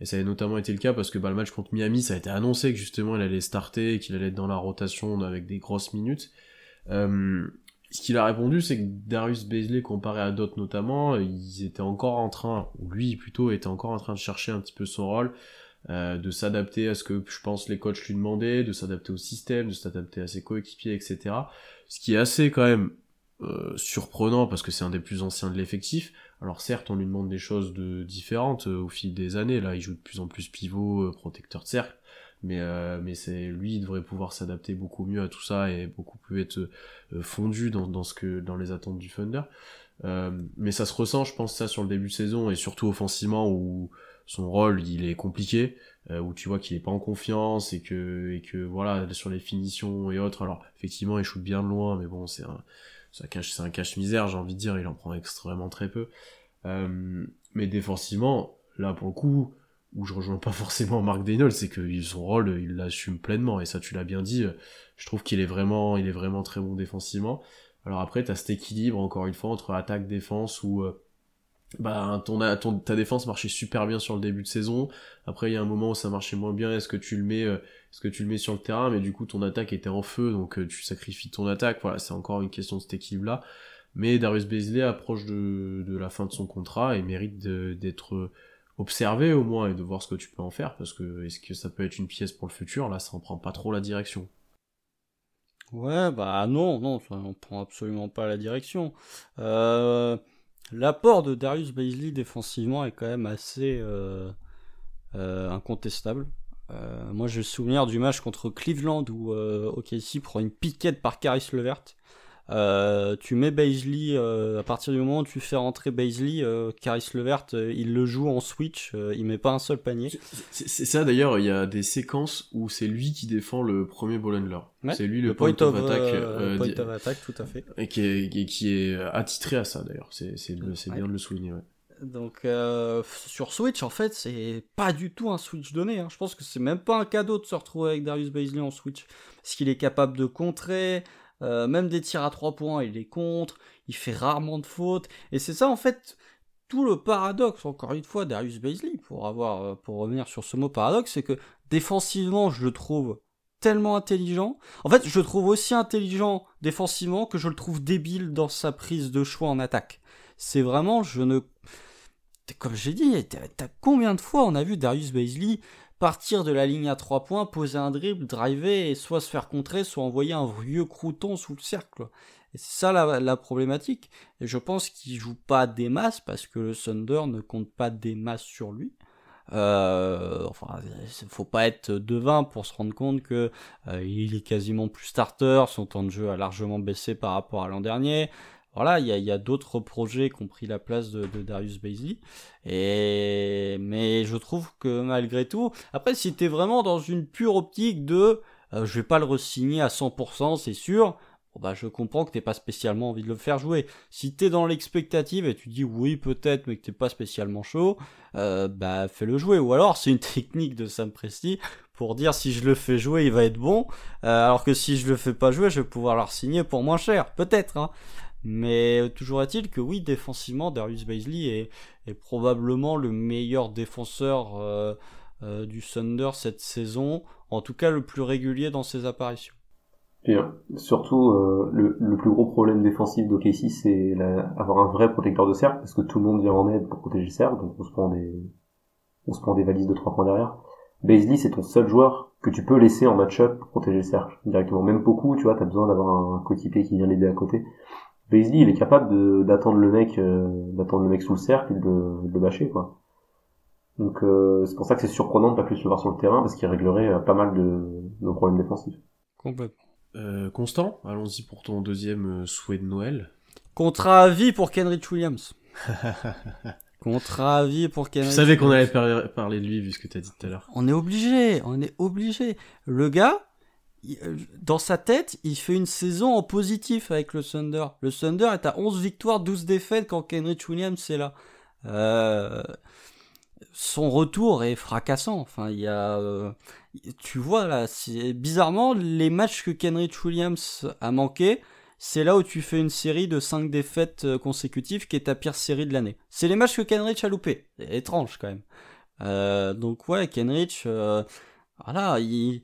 Et ça a notamment été le cas parce que bah, le match contre Miami, ça a été annoncé que justement il allait starter qu'il allait être dans la rotation avec des grosses minutes. Euh, ce qu'il a répondu, c'est que Darius Baisley, comparé à d'autres notamment, ils étaient encore en train, ou lui plutôt, était encore en train de chercher un petit peu son rôle, euh, de s'adapter à ce que je pense les coachs lui demandaient, de s'adapter au système, de s'adapter à ses coéquipiers, etc. Ce qui est assez quand même euh, surprenant parce que c'est un des plus anciens de l'effectif. Alors certes, on lui demande des choses de différentes euh, au fil des années. Là, il joue de plus en plus pivot, euh, protecteur de cercle, mais mais c'est lui, il devrait pouvoir s'adapter beaucoup mieux à tout ça et beaucoup plus être fondu dans, dans ce que dans les attentes du Thunder. mais ça se ressent, je pense, ça sur le début de saison et surtout offensivement où son rôle il est compliqué. Euh, où tu vois qu'il est pas en confiance et que et que voilà sur les finitions et autres alors effectivement il shoot bien de loin mais bon c'est un ça cache c'est un cache misère j'ai envie de dire il en prend extrêmement très peu euh, mais défensivement là pour le coup où je rejoins pas (laughs) forcément Marc Daniel c'est que son rôle il l'assume pleinement et ça tu l'as bien dit je trouve qu'il est vraiment il est vraiment très bon défensivement alors après tu as cet équilibre encore une fois entre attaque défense où euh, bah ton, ton, ta défense marchait super bien sur le début de saison. Après il y a un moment où ça marchait moins bien. Est-ce que tu le mets, est-ce que tu le mets sur le terrain, mais du coup ton attaque était en feu, donc euh, tu sacrifies ton attaque. Voilà, c'est encore une question de cet équilibre-là. Mais Darius Bezley approche de, la fin de son contrat et mérite d'être observé au moins et de voir ce que tu peux en faire parce que est-ce que ça peut être une pièce pour le futur? Là, ça en prend pas trop la direction. Ouais, bah non, non, ça en prend absolument pas la direction. Euh L'apport de Darius Baisley défensivement est quand même assez euh, incontestable. Euh, moi, je me souviens du match contre Cleveland où OKC prend une piquette par Caris Levert. Euh, tu mets Baisley, euh, à partir du moment où tu fais rentrer Baisley, euh, Caris Levert, euh, il le joue en switch, il met pas un seul panier. C'est ça d'ailleurs, il y a des séquences où c'est lui qui défend le premier ball c'est lui le, point, of, attack. point of attack, tout à fait. Et qui est, qui est attitré à ça d'ailleurs, c'est bien de le souligner. Ouais. Donc sur Switch, en fait, c'est pas du tout un Switch donné. Hein. Je pense que c'est même pas un cadeau de se retrouver avec Darius Baisley en Switch. Parce qu'il est capable de contrer, euh, même des tirs à 3 points, il est contre, il fait rarement de fautes. Et c'est ça en fait tout le paradoxe, encore une fois, Darius Baisley, pour euh, pour revenir sur ce mot paradoxe, c'est que défensivement, je le trouve tellement intelligent. En fait, je le trouve aussi intelligent défensivement que je le trouve débile dans sa prise de choix en attaque. C'est vraiment, je ne, comme j'ai dit, combien de fois on a vu Darius Baisley partir de la ligne à 3 points, poser un dribble, driver et soit se faire contrer, soit envoyer un vieux crouton sous le cercle. C'est ça la, problématique. Et je pense qu'il joue pas des masses parce que le Thunder ne compte pas des masses sur lui. Euh, enfin, faut pas être devin pour se rendre compte que euh, il est quasiment plus starter, son temps de jeu a largement baissé par rapport à l'an dernier voilà, il y a, d'autres projets qui ont pris la place de, Darius Baisley. Et mais je trouve que malgré tout, après si t'es vraiment dans une pure optique de, euh, je vais pas le resigner à 100%, c'est sûr. bah je comprends que t'aies pas spécialement envie de le faire jouer. Si t'es dans l'expectative et tu dis oui peut-être, mais que t'es pas spécialement chaud, euh, bah fais-le jouer. Ou alors c'est une technique de Sam Presti pour dire si je le fais jouer, il va être bon, euh, alors que si je le fais pas jouer, je vais pouvoir le signer pour moins cher, peut-être. Hein. Mais toujours est-il que oui, défensivement, Darius Baisley est, probablement le meilleur défenseur euh, euh, du Thunder cette saison, en tout cas le plus régulier dans ses apparitions. Et surtout, euh, le, plus gros problème défensif d'OKC, c'est avoir un vrai protecteur de cercle, parce que tout le monde vient en aide pour protéger le cercle, donc on se prend des, on se prend des valises de 3 points derrière. Baisley, c'est ton seul joueur que tu peux laisser en match-up pour protéger le cercle directement. Même beaucoup, tu vois, t'as besoin d'avoir un coéquipier qui vient l'aider à côté. Beasley, il est capable d'attendre le mec, euh, d'attendre le mec sous le cercle et de, de le bâcher, quoi. Donc euh, c'est pour ça que c'est surprenant de pas plus le voir sur le terrain parce qu'il réglerait euh, pas mal de nos problèmes défensifs. Complètement. Constant, allons-y pour ton deuxième souhait de Noël. Contrat à vie pour Kenrich Williams. (laughs) Contrat à vie pour Kenrich. Je savais qu'on allait parler de lui vu ce que tu as dit tout à l'heure. On est obligé, on est obligé. Le gars, dans sa tête, il fait une saison en positif avec le Thunder. Le Thunder est à 11 victoires, 12 défaites quand Kenrich Williams est là. Euh, son retour est fracassant. Enfin, il y a, euh, tu vois là, bizarrement les matchs que Kenrich Williams a manqué, c'est là où tu fais une série de 5 défaites consécutives qui est ta pire série de l'année. C'est les matchs que Kenrich a loupé. Étrange quand même. donc ouais, Kenrich, voilà, il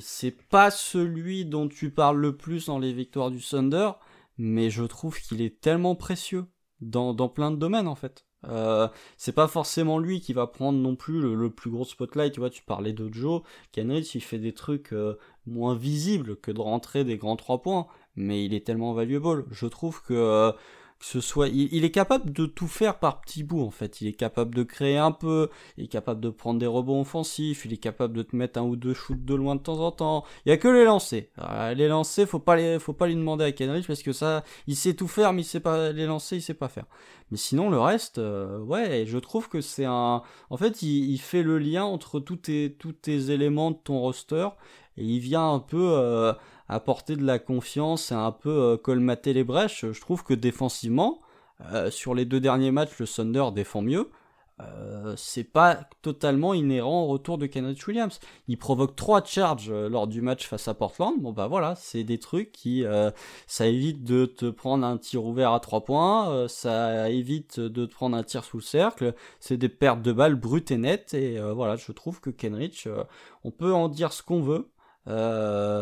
c'est pas celui dont tu parles le plus dans les victoires du Thunder, mais je trouve qu'il est tellement précieux dans, dans plein de domaines en fait. Euh, c'est pas forcément lui qui va prendre non plus le, plus gros spotlight, tu vois, tu parlais de Joe, Kenrich il fait des trucs euh, moins visibles que de rentrer des grands trois points, mais il est tellement valuable. Je trouve que euh, que ce soit, il, est capable de tout faire par petits bouts en fait. Il est capable de créer un peu, il est capable de prendre des rebonds offensifs, il est capable de te mettre un ou deux shoots de loin de temps en temps. Il y a que les lancers. Euh, les lancers, faut pas les, faut pas lui demander à Kenrich parce que ça, il sait tout faire, mais il sait pas les lancer, il sait pas faire. Mais sinon le reste, euh, ouais, je trouve que c'est un, en fait, il, fait le lien entre tous tes, tous tes éléments de ton roster et il vient un peu euh, apporter de la confiance et un peu euh, colmater les brèches. Je trouve que défensivement, euh, sur les deux derniers matchs, le Thunder défend mieux. Euh, c'est pas totalement inhérent au retour de Kenneth Williams. Il provoque trois charges lors du match face à Portland. Bon bah voilà, c'est des trucs qui ça évite de te prendre un tir ouvert à trois points, ça évite de te prendre un tir sous le cercle. C'est des pertes de balles brutes et nettes et voilà, je trouve que Kenrich, on peut en dire ce qu'on veut,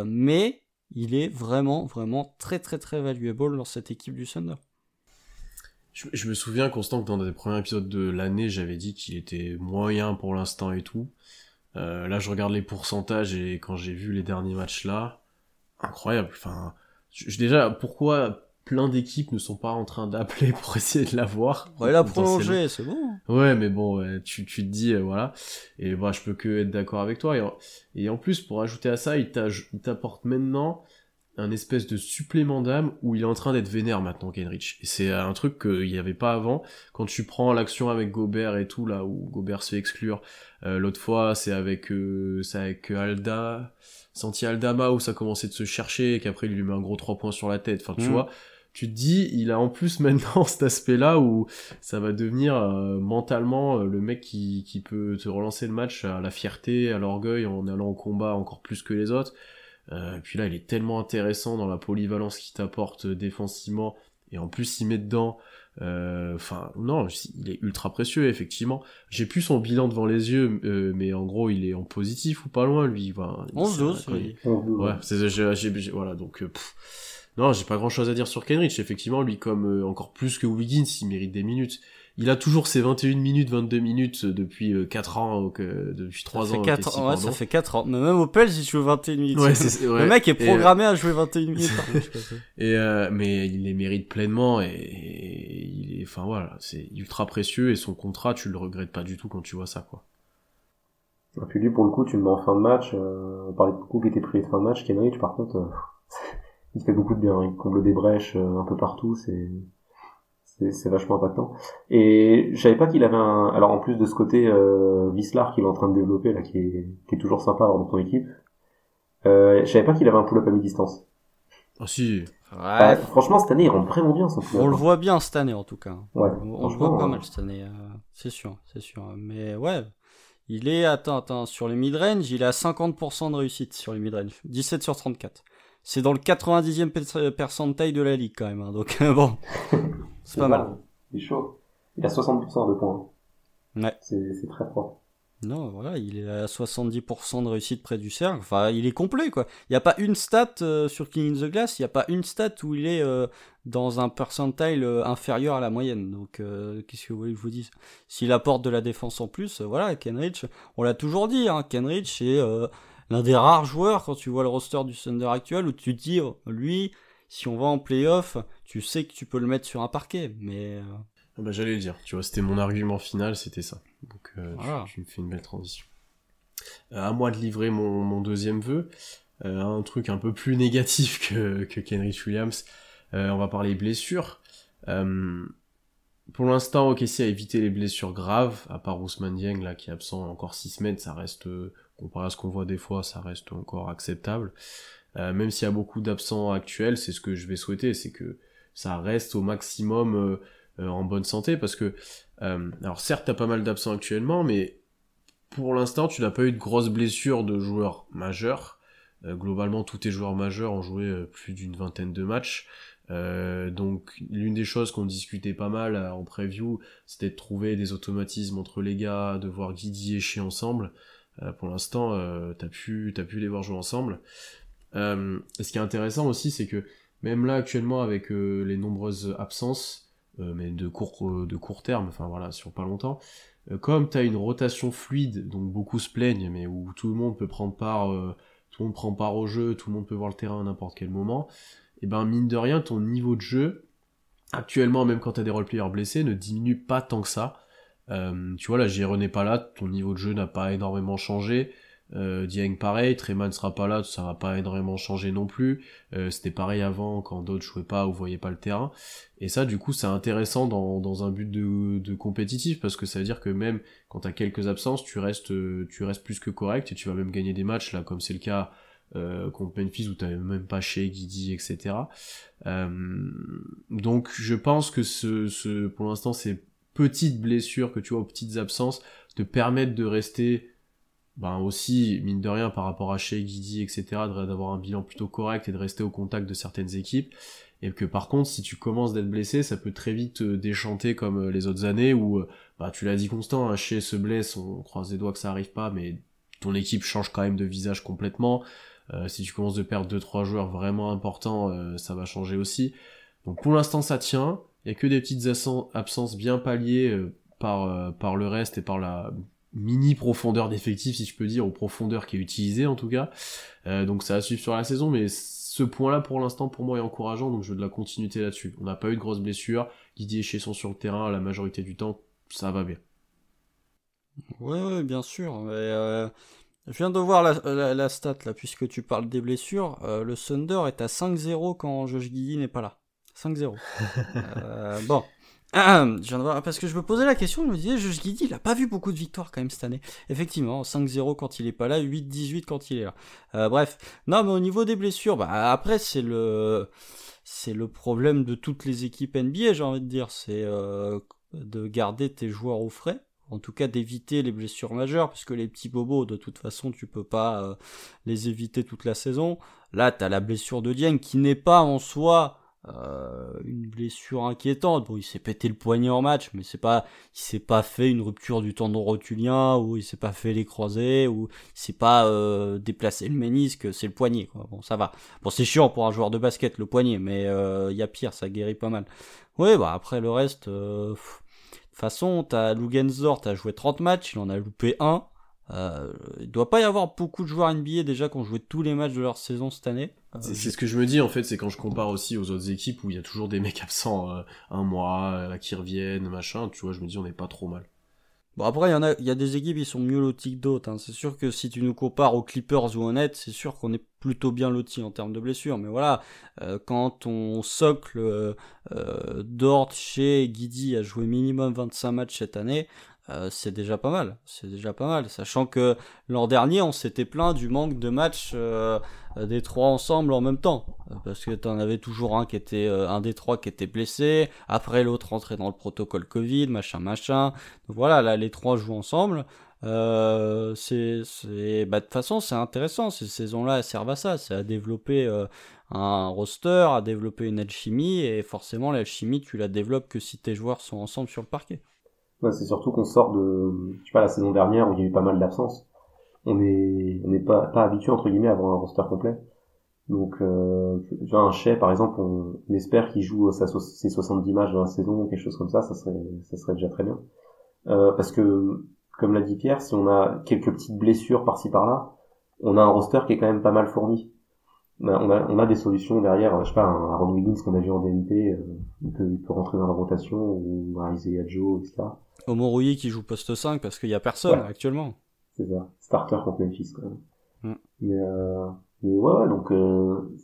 mais il est vraiment, vraiment très, très, très valuable dans cette équipe du Thunder. Je, me souviens, Constant, que dans les premiers épisodes de l'année, j'avais dit qu'il était moyen pour l'instant et tout. Euh, là, je regarde les pourcentages et quand j'ai vu les derniers matchs là, incroyable. Enfin, déjà, pourquoi plein d'équipes ne sont pas en train d'appeler pour (laughs) essayer de l'avoir. Ouais, la prolonger, c'est bon. Ouais, mais bon, tu, tu te dis, euh, voilà. Et bah, je peux que être d'accord avec toi. Et en, plus, pour ajouter à ça, il t'apporte maintenant un espèce de supplément d'âme où il est en train d'être vénère maintenant, Kenrich. Et c'est un truc qu'il n'y avait pas avant. Quand tu prends l'action avec Gobert et tout, là, où Gobert se fait exclure. Euh, l'autre fois, c'est avec, euh, c'est avec Alda, Santi Aldama, où ça commençait de se chercher et qu'après il lui met un gros 3 points sur la tête. Enfin, tu mm. vois, tu te dis, il a en plus (laughs) maintenant cet aspect-là où ça va devenir euh, mentalement euh, le mec qui, qui peut te relancer le match à la fierté, à l'orgueil en allant au combat encore plus que les autres. Euh, puis là, il est tellement intéressant dans la polyvalence qu'il t'apporte défensivement et en plus il met dedans. Enfin, non, il est ultra précieux effectivement. J'ai plus son bilan devant les yeux, mais en gros, il est en positif ou pas loin lui. Enfin, 11 oui. Ouais, c'est voilà donc. Non, j'ai pas grand chose à dire sur Kenrich. Effectivement, lui, comme euh, encore plus que Wiggins, il mérite des minutes. Il a toujours ses 21 minutes, 22 minutes euh, depuis 4 euh, ans, depuis 3 ça ans. Fait 4 ans ouais, ça fait 4 ans. Mais même au Pels, il joue 21 minutes. Ouais, (laughs) Le mec est programmé à jouer 21 minutes. (laughs) et mais il les mérite pleinement et, il est, enfin voilà, c'est ultra précieux et son contrat, tu le regrettes pas du tout quand tu vois ça, quoi. Et puis lui, pour le coup, tu le mets en fin de match. on parlait beaucoup qui était privé de fin de match. Kenrich, par contre, (laughs) il fait beaucoup de bien, il comble des brèches euh, un peu partout, c'est c'est vachement impactant. Et je savais pas qu'il avait un alors en plus de ce côté euh, Vislar qu'il est en train de développer là qui est qui est toujours sympa dans ton équipe. Euh, je savais pas qu'il avait un pull-up à mi-distance. Ah si. Bah, franchement cette année il rentre vraiment bien son pull-up. On le voit bien cette année en tout cas. Ouais, on, le voit pas mal cette année, euh, c'est sûr, c'est sûr. Mais ouais, il est attends attends sur les mid-range, il est à 50% de réussite sur les mid-range, 17 sur 34 c'est dans le 90e percentile de la ligue quand même. Hein, donc bon, (laughs) c'est pas mal. Il est chaud. Il a 60% de points. Ouais. C'est très propre. Non, voilà, il est à 70% de réussite près du cercle. Enfin, il est complet, quoi. Il n'y a pas une stat euh, sur King in the Glass, il n'y a pas une stat où il est euh, dans un percentile euh, inférieur à la moyenne. Donc, qu'est-ce que vous voulez que je vous dise? S'il apporte de la défense en plus, voilà, Kenrich, on l'a toujours dit, hein, Kenrich est l'un des rares joueurs quand tu vois le roster du Thunder actuel où tu te dis, oh, lui, si on va en playoff, tu sais que tu peux le mettre sur un parquet, mais... Euh, ah bah, j'allais le dire, tu vois, c'était mon argument final, c'était ça. Donc euh, tu, me fais une belle transition. Euh, à moi de livrer mon, deuxième vœu, un truc un peu plus négatif (laughs) que, que Kenrich Williams, on va parler blessures. pour l'instant, OKC a évité les blessures graves, à part Ousmane Dieng, là, qui est absent encore 6 semaines, ça reste comparé à ce qu'on voit des fois, ça reste encore acceptable. Euh, même s'il y a beaucoup d'absents actuels, c'est ce que je vais souhaiter, c'est que ça reste au maximum euh, euh, en bonne santé, parce que, alors certes, t'as pas mal d'absents actuellement, mais pour l'instant, tu n'as pas eu de grosses blessures de joueurs majeurs. globalement, tous tes joueurs majeurs ont joué plus d'une vingtaine de matchs. donc l'une des choses qu'on discutait pas mal en preview, c'était de trouver des automatismes entre les gars, de voir Guidi et ensemble. Euh, pour l'instant, euh, t'as pu, as pu les voir jouer ensemble. Euh, ce qui est intéressant aussi, c'est que même là actuellement avec les nombreuses absences, mais de court, de court terme, enfin voilà, sur pas longtemps, comme tu as une rotation fluide, donc beaucoup se plaignent, mais où tout le monde peut prendre part, tout le monde prend part au jeu, tout le monde peut voir le terrain à n'importe quel moment, et ben mine de rien, ton niveau de jeu, actuellement, même quand tu as des role-players blessés, ne diminue pas tant que ça. Euh, tu vois, là, Jérôme n'est pas là, ton niveau de jeu n'a pas énormément changé. Euh, Dieng pareil, Treman sera pas là, ça va pas énormément changer non plus. Euh, C'était pareil avant quand d'autres jouaient pas ou voyaient pas le terrain. Et ça, du coup, c'est intéressant dans, dans un but de, de, compétitif parce que ça veut dire que même quand t'as quelques absences, tu restes, tu restes plus que correct et tu vas même gagner des matchs là, comme c'est le cas euh, contre Memphis où t'avais même pas chez Guidi, etc. Euh, donc, je pense que ce, ce pour l'instant, ces petites blessures que tu vois, aux petites absences, te permettent de rester ben aussi, mine de rien, par rapport à chez Guidi, etc., d'avoir un bilan plutôt correct et de rester au contact de certaines équipes. Et que par contre, si tu commences d'être blessé, ça peut très vite déchanter comme euh, les autres années où, euh, bah, tu l'as dit constant, hein, chez se blesse, on croise les doigts que ça arrive pas, mais ton équipe change quand même de visage complètement. Euh, si tu commences de perdre 2-3 joueurs vraiment importants, ça va changer aussi. Donc pour l'instant, ça tient. Il y a que des petites absences bien palliées par, par le reste et par la mini profondeur d'effectif, si je peux dire, ou profondeur qui est utilisée en tout cas. Euh, donc ça va suivre sur la saison, mais ce point-là pour l'instant pour moi est encourageant, donc je veux de la continuité là-dessus. On n'a pas eu de grosses blessures, Didier et sont sur le terrain la majorité du temps, ça va bien. Ouais, ouais bien sûr. Euh, je viens de voir la, stat là, puisque tu parles des blessures. Euh, le Thunder est à 5-0 quand Josh Guidi n'est pas là. 5-0. (laughs) bon, ah, je viens de voir, parce que je me posais la question, je me disais, Guidi, il a pas vu beaucoup de victoires quand même cette année. Effectivement, 5-0 quand il est pas là, 8-18 quand il est là. Euh, bref, non, mais au niveau des blessures, bah après c'est le c'est le problème de toutes les équipes NBA, j'ai envie de dire, c'est euh, de garder tes joueurs au frais. En tout cas, d'éviter les blessures majeures, puisque les petits bobos, de toute façon, tu peux pas euh, les éviter toute la saison. Là, tu as la blessure de Dieng, qui n'est pas en soi euh, une blessure inquiétante. Bon, il s'est pété le poignet en match, mais c'est pas, il s'est pas fait une rupture du tendon rotulien, ou il s'est pas fait les croisés, ou il s'est pas euh, déplacé le ménisque, c'est le poignet. Quoi. Bon, ça va. Bon, c'est chiant pour un joueur de basket le poignet, mais euh, il y a pire, ça guérit pas mal. Oui, bah après le reste, de toute façon, t'as Lugensdorf, t'as joué 30 matchs, il en a loupé un. Euh, il doit pas y avoir beaucoup de joueurs NBA déjà qui ont joué tous les matchs de leur saison cette année. Euh, c'est ce que je me dis en fait, c'est quand je compare aussi aux autres équipes où il y a toujours des mecs (laughs) absents euh, un mois, qui reviennent, machin, tu vois, je me dis on n'est pas trop mal. Bon après il y en a, il y a des équipes qui sont mieux lotis que d'autres. Hein. C'est sûr que si tu nous compares aux Clippers ou aux Nets, c'est sûr qu'on est plutôt bien lotis en termes de blessures. Mais voilà, quand on socle euh, Dort, chez Guidi a joué minimum 25 matchs cette année, euh, c'est déjà pas mal. C'est déjà pas mal. Sachant que l'an dernier, on s'était plaint du manque de matchs euh, des trois ensemble en même temps. Euh, parce que t'en avais toujours un qui était, un des trois qui était blessé. Après, l'autre rentrait dans le protocole Covid, machin, machin. Donc voilà, là, les trois jouent ensemble. c'est, c'est, bah, de toute façon, c'est intéressant. Ces saisons-là, elles servent à ça. C'est à développer un roster, à développer une alchimie. Et forcément, l'alchimie, tu la développes que si tes joueurs sont ensemble sur le parquet c'est surtout qu'on sort de, je sais pas, la saison dernière où il y a eu pas mal d'absences. On est, on n'est pas, pas habitué entre guillemets à avoir un roster complet. Donc, euh, un Shea, par exemple, on, espère qu'il joue ses 70 matchs dans la saison ou quelque chose comme ça, ça serait, ça serait déjà très bien. Euh, parce que, comme l'a dit Pierre, si on a quelques petites blessures par-ci par-là, on a un roster qui est quand même pas mal fourni. On a, on a, des solutions derrière, je sais pas, un Aaron Wiggins qu'on a vu en DNP, euh, il, peut, il peut rentrer dans la rotation, ou un Isaiah Joe, etc. Au Rouillet qui joue poste 5 parce qu'il y a personne actuellement. C'est ça. Starter contre Memphis quand même. Mm. Mais, euh, mais ouais, ouais donc euh,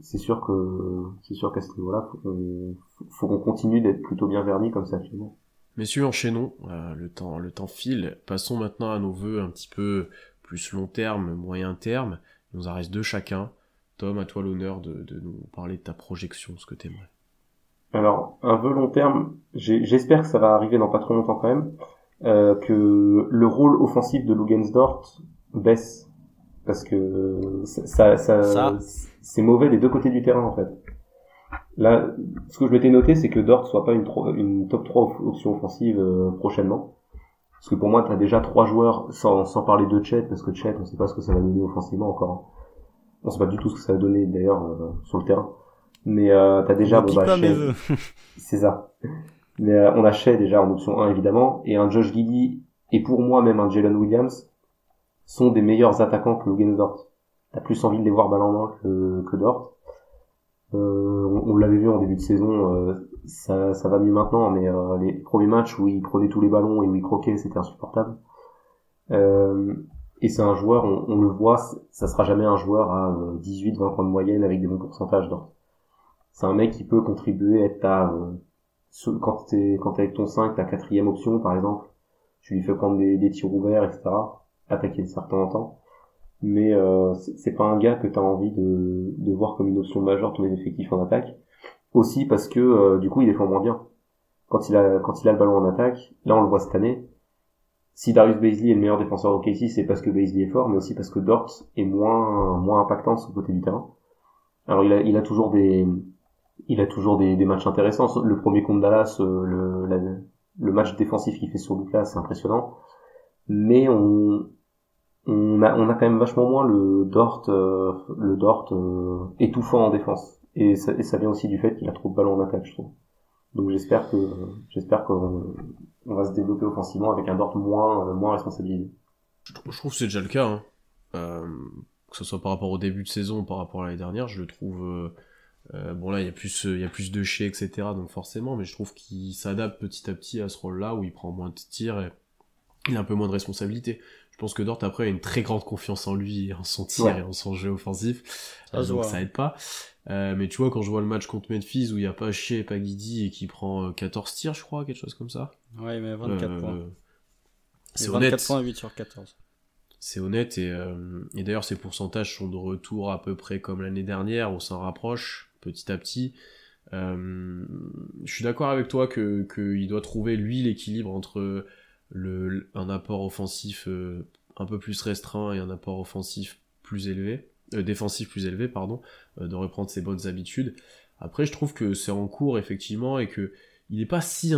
c'est sûr que c'est sûr qu'à ce niveau-là, faut, faut qu'on continue d'être plutôt bien vernis comme ça finalement. Messieurs, enchaînons. Euh, le temps le temps file. Passons maintenant à nos vœux un petit peu plus long terme, moyen terme. Il nous en reste deux chacun. Tom, à toi l'honneur de, de nous parler de ta projection, ce que t'aimerais. Alors, un vœu long terme, j'espère que ça va arriver dans pas trop longtemps quand même, euh, que le rôle offensif de Lugensdort baisse. Parce que ça, ça, c'est mauvais des deux côtés du terrain en fait. Là, ce que je m'étais noté, c'est que Dort soit pas une, une top 3 option offensive euh, prochainement. Parce que pour moi, tu as déjà trois joueurs, sans, sans parler de Chet, parce que Chet, on sait pas ce que ça va donner offensivement encore. On sait pas du tout ce que ça va donner d'ailleurs euh, sur le terrain. Mais euh, t'as déjà bon, bah, (laughs) c'est ça. Mais euh, on a Shea déjà en option 1 évidemment et un Josh Giddy et pour moi même un Jalen Williams sont des meilleurs attaquants que Lugensdort. T'as plus envie de les voir balle en main que, que Dort. Euh, on, l'avait vu en début de saison, euh, ça, ça va mieux maintenant, mais euh, les premiers matchs où il prenait tous les ballons et où il croquait, c'était insupportable. Et c'est un joueur, on, le voit, ça sera jamais un joueur à 18-20 points de moyenne avec des bons pourcentages. C'est un mec qui peut contribuer à être ta, quand t'es quand t'es avec ton 5, ta quatrième option par exemple, tu lui fais prendre des, des tirs ouverts, etc. Attaquer de certains temps mais euh, c'est pas un gars que tu as envie de, de voir comme une option majeure ton effectif en attaque. Aussi parce que euh, du coup il défend moins bien. Quand il a quand il a le ballon en attaque, là on le voit cette année. Si Darius Baisley est le meilleur défenseur au KC, c'est parce que Baisley est fort, mais aussi parce que Dort est moins moins impactant sur le côté du terrain. Alors il a il a toujours des il a toujours des, des matchs intéressants. Le premier contre Dallas, euh, le le match défensif qu'il fait sur Lucas, c'est impressionnant. Mais on on a, on a quand même vachement moins le Dort, euh, le Dort euh, étouffant en défense. Et ça, et ça vient aussi du fait qu'il a trop de ballons en attaque, je trouve. Donc j'espère que j'espère qu'on on va se développer offensivement avec un Dort moins euh, moins responsabilisé. Je, trouve que c'est déjà le cas. Hein. Euh, que ce soit par rapport au début de saison ou par rapport à l'année dernière, je le trouve. Euh, bon là, il y a plus il y a plus de chez etc. Donc forcément, mais je trouve qu'il s'adapte petit à petit à ce rôle-là où il prend moins de tirs et il a un peu moins de responsabilité. Je pense que Dort après a une très grande confiance en lui, en son tir et en son jeu offensif. Ça, euh, donc ça aide pas. Euh, mais tu vois, quand je vois le match contre Memphis où il n'y a pas Shea, pas Guidi et qui prend 14 euh, tirs, je crois, quelque chose comme ça. Ouais, mais 24 points. C'est honnête. points 8 sur 14. C'est honnête et, et d'ailleurs ces pourcentages sont de retour à peu près comme l'année dernière, on s'en rapproche petit à petit. je suis d'accord avec toi que qu'il doit trouver lui l'équilibre entre le, un apport offensif euh, un peu plus restreint et un apport offensif plus élevé, euh, défensif plus élevé, pardon, euh, de reprendre ses bonnes habitudes. Après, je trouve que c'est en cours, effectivement, et que il n'est pas si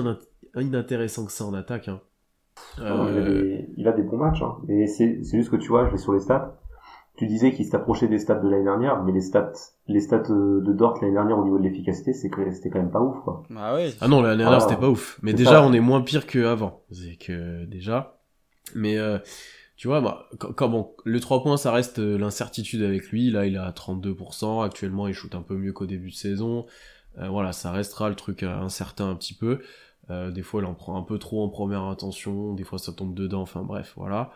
inintéressant que ça en attaque. Hein. il, a des, bons matchs, hein. mais c'est juste que tu vois, je vais sur les stats. Tu disais qu'il s'approchait des stats de l'année dernière, mais les stats, les stats de Dort l'année dernière au niveau de l'efficacité, c'est que c'était quand même pas ouf, quoi. Ah ouais. Ah non, l'année dernière c'était pas ouf. Mais déjà, on est moins pire qu'avant. C'est que déjà. Mais euh, tu vois, bah, quand, bon, le 3 points, ça reste euh, l'incertitude avec lui. Là, il est à 32%. Actuellement, il shoot un peu mieux qu'au début de saison. Euh, voilà, ça restera le truc incertain un petit peu. Euh, des fois, il en prend un peu trop en première intention, des fois ça tombe dedans, enfin bref, voilà.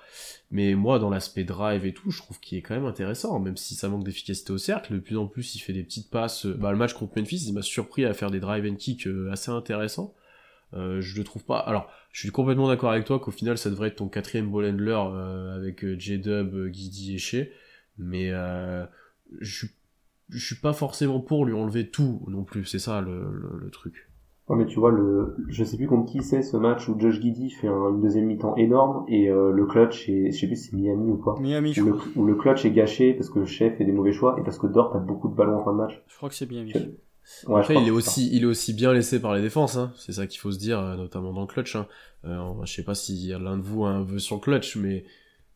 Mais moi, dans l'aspect drive et tout, je trouve qu'il est quand même intéressant, même si ça manque d'efficacité au cercle. De plus en plus, il fait des petites passes. Bah, le match contre Memphis, il m'a surpris à faire des drive and kick euh, assez intéressants. Euh, je le trouve pas. Alors, je suis complètement d'accord avec toi qu'au final, ça devrait être ton quatrième ball handler avec J-Dub, Guidi et Shea. Mais je, je suis pas forcément pour lui enlever tout non plus. C'est ça le truc. Ouais, mais tu vois, le, je sais plus contre qui c'est ce match où Josh Giddy fait un, une deuxième mi-temps énorme et euh, le clutch est, je sais plus si c'est Miami ou quoi. Miami, je où, le, où le clutch est gâché parce que le chef fait des mauvais choix et parce que Dort a beaucoup de ballons en fin de match. Je crois que c'est Miami. Ouais, Après, il est aussi, il est aussi bien laissé par les défenses, hein. C'est ça qu'il faut se dire, euh, notamment dans le clutch, hein. Euh, je sais pas si l'un de vous a un vœu sur le clutch, mais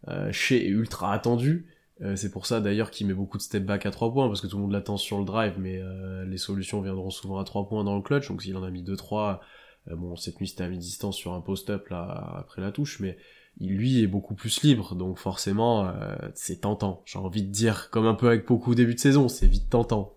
euh, chez est ultra attendu. Euh, c'est pour ça d'ailleurs qu'il met beaucoup de step back à 3 points, parce que tout le monde l'attend sur le drive, mais euh, les solutions viendront souvent à 3 points dans le clutch, donc s'il en a mis 2-3, euh, bon cette nuit c'était à mi-distance sur un post-up là après la touche, mais il, lui est beaucoup plus libre, donc forcément c'est tentant, j'ai envie de dire, comme un peu avec beaucoup au début de saison, c'est vite tentant.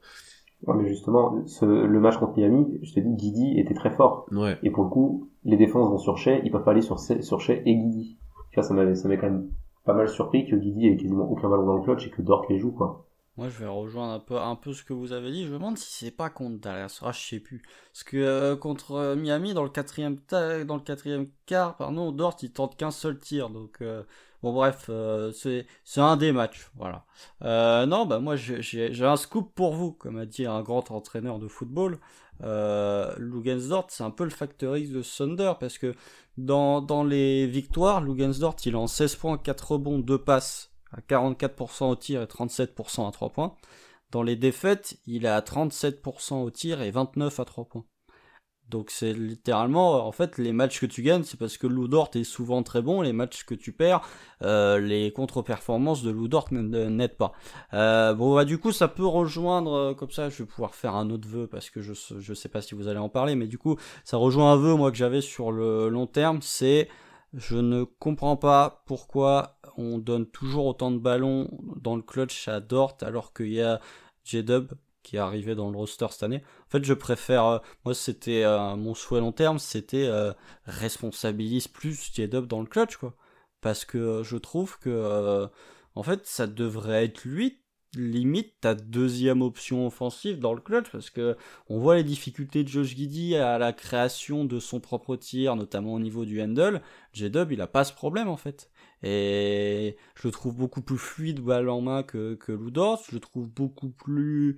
Ouais, mais justement, le match contre Miami, je te dis, Guidi était très fort. Ouais. Et pour le coup, les défenses vont sur Shea, ils peuvent pas aller sur, sur Shea et Guidi. Tu vois, ça m'avait quand même pas mal surpris que Guidi ait quasiment aucun ballon dans le clutch et que Dort les joue, quoi. Moi, je vais rejoindre un peu, un peu ce que vous avez dit. Je me demande si c'est pas contre Dallas. Ah, je sais plus. Parce que euh, contre euh, Miami, dans le quatrième, dans le quatrième quart, pardon, Dort, il tente qu'un seul tir. Donc, euh, bon, bref, c'est, un des matchs. Voilà. non, bah moi, j'ai un scoop pour vous, comme a dit un grand entraîneur de football. Euh, Lugensdort, c'est un peu le factor X de Thunder parce que dans, dans les victoires, Lugensdort, il est en 16 points, 4 rebonds, 2 passes, à 44% au tir et 37% à 3 points. Dans les défaites, il est à 37% au tir et 29 à 3 points. Donc c'est littéralement, en fait, les matchs que tu gagnes, c'est parce que Ludort est souvent très bon. Les matchs que tu perds, euh, les contre-performances de Ludort n'aident pas. Euh, bon, bah du coup, ça peut rejoindre euh, comme ça. Je vais pouvoir faire un autre vœu parce que je je sais pas si vous allez en parler, mais du coup, ça rejoint un vœu moi que j'avais sur le long terme. C'est je ne comprends pas pourquoi on donne toujours autant de ballons dans le clutch à Dort alors qu'il y a J-Dub qui est arrivé dans le roster cette année. En fait, je préfère, euh, moi c'était euh, mon souhait long terme, c'était euh, responsabilise plus J-Dub dans le clutch, quoi. Parce que je trouve que, en fait, ça devrait être lui limite ta deuxième option offensive dans le clutch parce que on voit les difficultés de Josh Giddy à la création de son propre tir notamment au niveau du handle J-Dub il a pas ce problème en fait et je le trouve beaucoup plus fluide balle en main que, que. Je le trouve beaucoup plus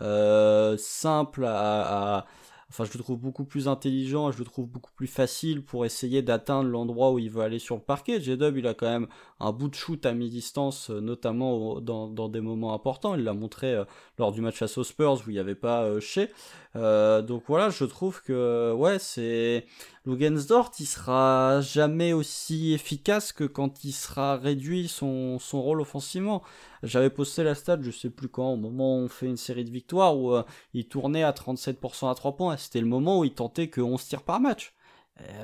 euh, simple à, Enfin, je le trouve beaucoup plus intelligent, je le trouve beaucoup plus facile pour essayer d'atteindre l'endroit où il veut aller sur le parquet. J-Dub, il a quand même un bout de shoot à mi-distance, euh, notamment dans, dans, des moments importants. Il l'a montré euh, lors du match face aux Spurs où il n'y avait pas chez. Donc voilà, je trouve que ouais, c'est Lugensdort, il sera jamais aussi efficace que quand il sera réduit son, rôle offensivement. J'avais posté la stat, je sais plus quand, au moment où on fait une série de victoires où euh, il tournait à 37% à 3 points. C'était le moment où il tentait que 11 tirs par match.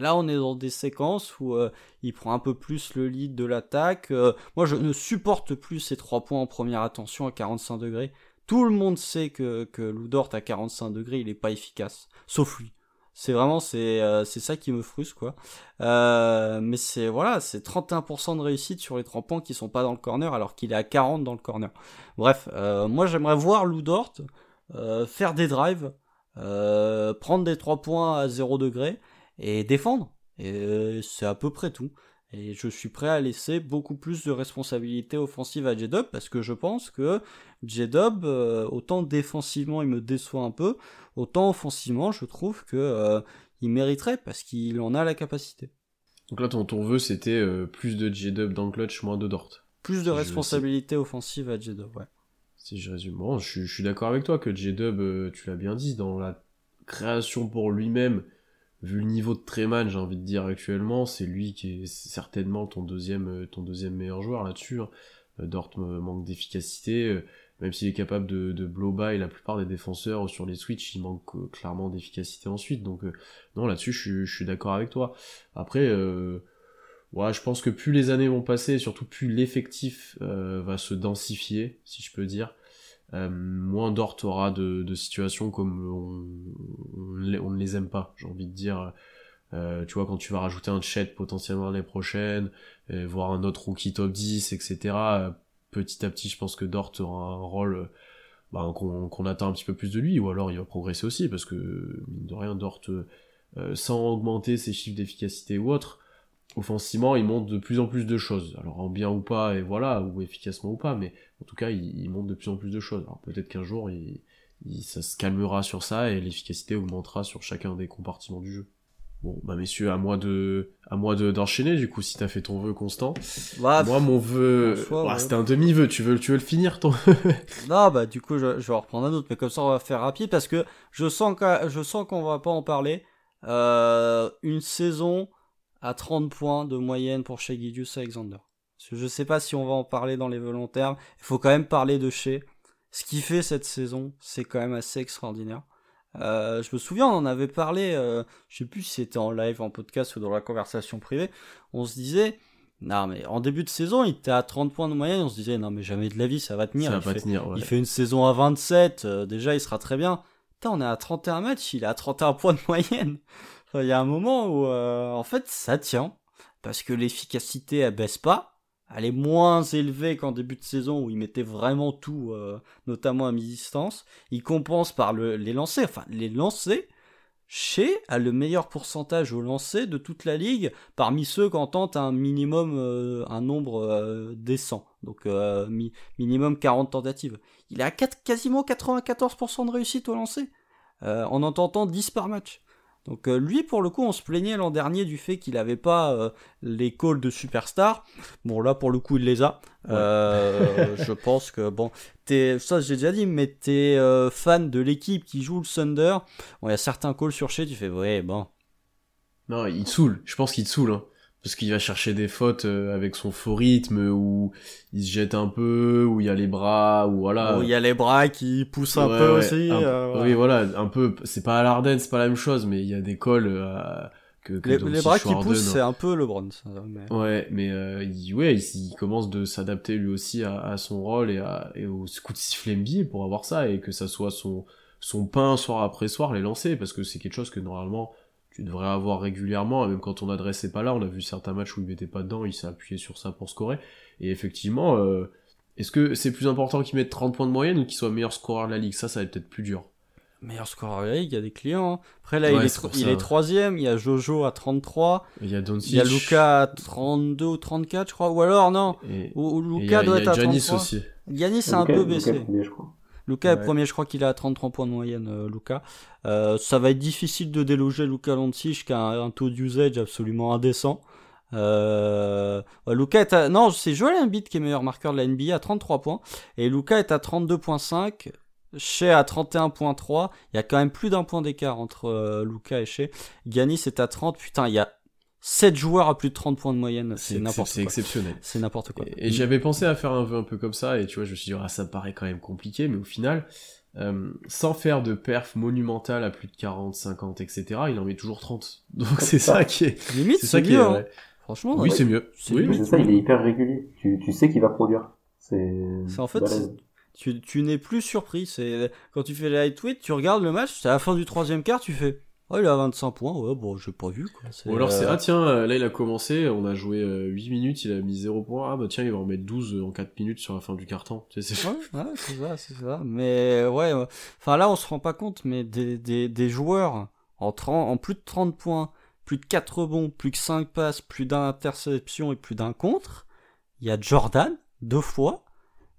Là, on est dans des séquences où euh, il prend un peu plus le lead de l'attaque. moi, je ne supporte plus ces 3 points en première attention à 45 degrés. Tout le monde sait que, que Ludort à 45 degrés, il est pas efficace. Sauf lui. C'est vraiment, c'est, euh, c'est ça qui me frustre, quoi. Euh, mais c'est, voilà, c'est 31% de réussite sur les 3 points qui sont pas dans le corner, alors qu'il est à 40 dans le corner. Bref, euh, moi j'aimerais voir Ludort euh, faire des drives, prendre des 3 points à 0 degré, et défendre. Et c'est à peu près tout. Et je suis prêt à laisser beaucoup plus de responsabilités offensives à J-Dub parce que je pense que J-Dub, euh, autant défensivement il me déçoit un peu, autant offensivement je trouve que euh, il mériterait parce qu'il en a la capacité. Donc là ton, ton vœu c'était euh, plus de J-Dub dans le clutch, moins de Dort. Plus de responsabilités offensives à J-Dub, ouais. Si je résume, bon, je, je suis d'accord avec toi que J-Dub, tu l'as bien dit, dans la création pour lui-même, vu le niveau de Treman, j'ai envie de dire actuellement, c'est lui qui est certainement ton deuxième, ton deuxième meilleur joueur là-dessus. Hein. Dort manque d'efficacité, même s'il est capable de, de blow by la plupart des défenseurs sur les switches, il manque euh, clairement d'efficacité ensuite. Donc euh, non, là-dessus, je, je, suis d'accord avec toi. Après, euh, ouais, je pense que plus les années vont passer, surtout plus l'effectif va se densifier, si je peux dire. Euh, moins Dort aura de, de, situations comme on, on, ne les aime pas, j'ai envie de dire. Euh, tu vois, quand tu vas rajouter un chat potentiellement l'année prochaine, et voir un autre rookie top 10, etc., petit à petit, je pense que Dort aura un rôle bah, qu'on attend un petit peu plus de lui, ou alors il va progresser aussi, parce que, mine de rien, Dort, euh, sans augmenter ses chiffres d'efficacité ou autre, offensivement, il monte de plus en plus de choses. Alors en bien ou pas, et voilà, ou efficacement ou pas, mais en tout cas, il, il monte de plus en plus de choses. Alors peut-être qu'un jour, il, il, ça se calmera sur ça et l'efficacité augmentera sur chacun des compartiments du jeu. Bon, bah messieurs, à moi de, à moi de d'enchaîner du coup si t'as fait ton vœu constant. Bah, moi mon vœu, bah, ouais. c'était un demi vœu. Tu veux, tu veux le finir ton. (laughs) non bah du coup je, je, vais reprendre un autre, mais comme ça on va faire rapide parce que je sens que je sens qu'on va pas en parler. Euh, une saison à 30 points de moyenne pour chez Gidius Alexander. Je sais pas si on va en parler dans les volontaires. Il faut quand même parler de chez. Ce qui fait cette saison, c'est quand même assez extraordinaire. Euh, je me souviens, on en avait parlé, euh, je sais plus si c'était en live, en podcast ou dans la conversation privée. On se disait, non mais en début de saison, il était à 30 points de moyenne. On se disait, non mais jamais de la vie, ça va tenir. Ça il, va fait, tenir ouais. il fait une saison à 27, euh, déjà il sera très bien. Putain, on est à 31 matchs, il est à 31 points de moyenne. Il y a un moment où, euh, en fait, ça tient. Parce que l'efficacité, elle baisse pas elle est moins élevée qu'en début de saison où il mettait vraiment tout, euh, notamment à mi-distance. Il compense par le, les lancers, enfin les lancers. Chez a le meilleur pourcentage au lancer de toute la ligue parmi ceux qui un minimum, euh, un nombre décent, donc mi minimum 40 tentatives. Il 4, quasiment 94% de réussite au lancer, en en tentant 10 par match. Donc euh, lui, pour le coup, on se plaignait l'an dernier du fait qu'il avait pas euh, les calls de superstar. Bon là, pour le coup, il les a. Ouais. Euh, (laughs) je pense que bon, ça j'ai déjà dit, mais t'es euh, fan de l'équipe qui joue le Thunder. Bon, il y a certains calls sur chez, tu fais ouais, bon. Non, il te saoule. Je pense qu'il te saoule. Hein parce qu'il va chercher des fautes avec son faux rythme où il se jette un peu où il y a les bras ou voilà où il y a les bras qui poussent un ouais, peu ouais, aussi un, euh, oui voilà un peu c'est pas à l'Arden c'est pas la même chose mais il y a des calls euh, que, que Les, les bras qui poussent, hein. c'est un peu LeBron. Ça, mais... Ouais, mais euh, il, ouais, il, il commence de s'adapter lui aussi à, à son rôle et, à, et au coup de sifflet pour avoir ça et que ça soit son, son pain soir après soir les lancer parce que c'est quelque chose que normalement tu devrais avoir régulièrement, et même quand ton adresse est pas là, on a vu certains matchs où il mettait pas dedans, il s'est appuyé sur ça pour scorer. Et effectivement, euh, est-ce que c'est plus important qu'il mette 30 points de moyenne ou qu'il soit meilleur scoreur de la ligue? Ça, ça va être peut-être plus dur. Meilleur scoreur de la ligue, il y a des clients. hein. Après là, Ouais, il, est il est troisième, il y a Jojo à 33, Il y a Doncic. il y a Luca à 32 ou 34, je crois. Ou alors, non, Et, ou, ou et il y Luca a, doit y être a à Giannis 33. aussi. Giannis c'est un peu baissé. premier, je crois. Luca est premier, je crois qu'il est à 33 points de moyenne, euh, Luca. Euh, ça va être difficile de déloger Luca Doncic qui a un, un taux d'usage absolument indécent. Euh, ouais, Luka est à... Non, c'est Joel Embiid qui est meilleur marqueur de la NBA à 33 points. Et Luca est à 32.5. Shea à 31.3. Il y a quand même plus d'un point d'écart entre euh, Luca et Shea. Giannis est à 30. Putain, il y a 7 joueurs à plus de 30 points de moyenne. C'est C'est n'importe c'est quoi. exceptionnel. C'est n'importe quoi. Et, et j'avais pensé à faire un vœu un peu comme ça, et tu vois, je me suis dit, ah, ça me paraît quand même compliqué, mais au final, euh, sans faire de perf monumentale à plus de 40, 50, etc., il en met toujours 30. (laughs) Donc c'est ça qui est, Limite, c'est c'est ça qui est, mieux. hein. ouais. Franchement, Oui, c'est mieux. C'est Oui, mieux. C'est ça, il est hyper régulier. Tu, tu sais qu'il va produire. C'est. C'est en fait, tu, tu n'es plus surpris. C'est quand tu fais les high tweets, tu regardes le match, c'est à la fin du troisième quart, tu fais, oh il a 25 points, ouais bon j'ai pas vu quoi. Ou alors c'est, euh, ah tiens, euh, là il a commencé, on a joué euh, 8 minutes, il a mis 0 points, ah bah tiens, il va en mettre 12 en 4 minutes sur la fin du carton. Tu sais, c'est- Ouais, (laughs) ouais, c'est ça, c'est ça. Mais ouais, enfin là on se rend pas compte, mais des, des, des joueurs en, 30 en plus de 30 points, plus de 4 rebonds, plus que 5 passes, plus d'interceptions et plus d'un contre, il y a Jordan deux fois,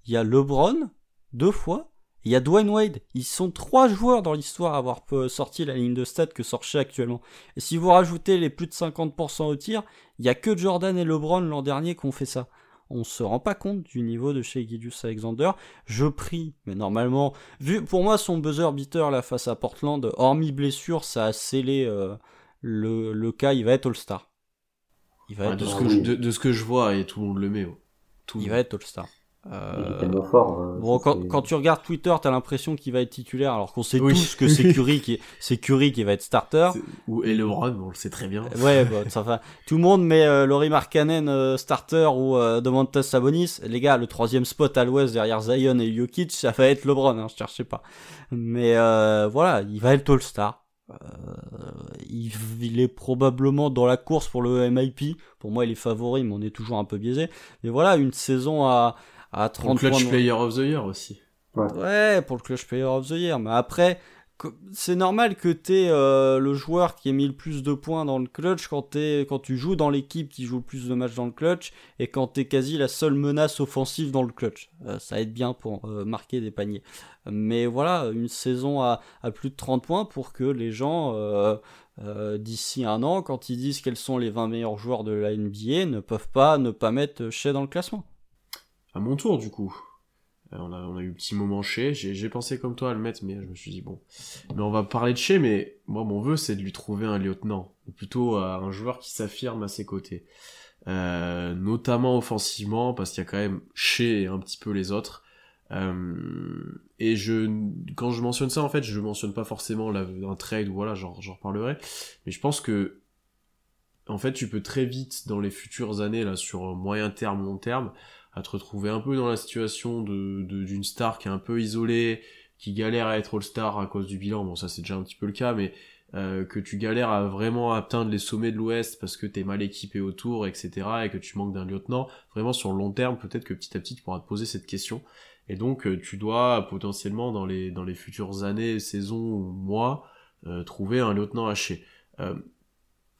il y a LeBron deux fois, il y a Dwayne Wade. Ils sont trois joueurs dans l'histoire à avoir euh, sorti la ligne de stats que sort actuellement. Et si vous rajoutez les plus de 50% au tir, il y a que Jordan et LeBron l'an dernier qui ont fait ça. On se rend pas compte du niveau de chez Gidius Alexander. Je prie, mais normalement, vu pour moi son buzzer beater là face à Portland, hormis blessure, ça a scellé euh, le, le cas. Il va être All-Star. Il va Ah, être, de, ce que je, de, de ce que je vois, et tout le monde le met. oh. Tout il monde. va être All-Star. Euh, fort. euh, Bon, quand, quand tu regardes Twitter, t'as l'impression qu'il va être titulaire, alors qu'on sait Oui. tous que c'est (laughs) Curry qui, c'est Curry qui va être starter. Ou et LeBron, on le sait très bien. Ouais, (laughs) bah, ça va. Tout le monde met euh, Laurie Markkanen euh, starter ou euh, Domantas Sabonis. Les gars, le troisième spot à l'ouest derrière Zion et Jokic, ça va être LeBron, hein, je cherchais pas. Mais euh, voilà, il va être All-Star. Euh, il, il est probablement dans la course pour le MIP. Pour moi, il est favori, mais on est toujours un peu biaisé. Mais voilà, une saison à, à Pour le 30 points. clutch de- player of the year aussi. Ouais, pour le Clutch Player of the Year. Mais après, c'est normal que t'aies euh, le joueur qui ait mis le plus de points dans le clutch quand, t'es- quand tu joues dans l'équipe qui joue le plus de matchs dans le clutch et quand t'es quasi la seule menace offensive dans le clutch. Euh, ça aide bien pour euh, marquer des paniers. Mais voilà, une saison à, à plus de 30 points pour que les gens, euh, euh, d'ici un an, quand ils disent quels sont les 20 meilleurs joueurs de la NBA, ne peuvent pas ne pas mettre Shea dans le classement. À mon tour, du coup. Euh, on, a, on a eu un petit moment chez. J'ai pensé comme toi à le mettre, mais je me suis dit, bon. Mais on va parler de chez, mais moi, mon vœu, c'est de lui trouver un lieutenant. Ou plutôt euh, un joueur qui s'affirme à ses côtés. Euh, notamment offensivement, parce qu'il y a quand même chez un petit peu les autres. Euh, et je, quand je mentionne ça, en fait, je mentionne pas forcément un trade ou voilà, j'en j'en reparlerai. Mais je pense que, en fait, tu peux très vite, dans les futures années, là, sur moyen terme, long terme, à te retrouver un peu dans la situation de d'une star qui est un peu isolée, qui galère à être All-Star à cause du bilan. Bon, ça c'est déjà un petit peu le cas, mais euh, que tu galères à vraiment atteindre les sommets de l'Ouest parce que t'es mal équipé autour, etc., et que tu manques d'un lieutenant. Vraiment sur le long terme, peut-être que petit à petit tu pourras te poser cette question. Et donc euh, tu dois potentiellement dans les dans les futures années, saisons ou mois euh, trouver un lieutenant haché.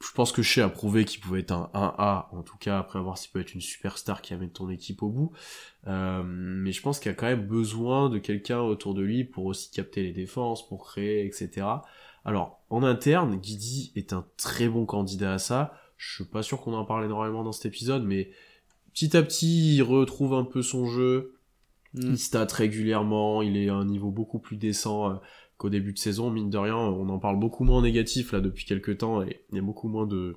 Je pense que Shea a prouvé qu'il pouvait être un 1A, en tout cas après avoir s'il peut être une superstar qui amène ton équipe au bout. Euh, mais je pense qu'il y a quand même besoin de quelqu'un autour de lui pour aussi capter les défenses, pour créer, etc. Alors, en interne, Guidi est un très bon candidat à ça. Je suis pas sûr qu'on en parle énormément dans cet épisode, mais petit à petit, il retrouve un peu son jeu. Mm. Il stat régulièrement, il est à un niveau beaucoup plus décent euh, qu'au début de saison. Mine de rien, on en parle beaucoup moins en négatif là depuis quelques temps et il y a beaucoup moins de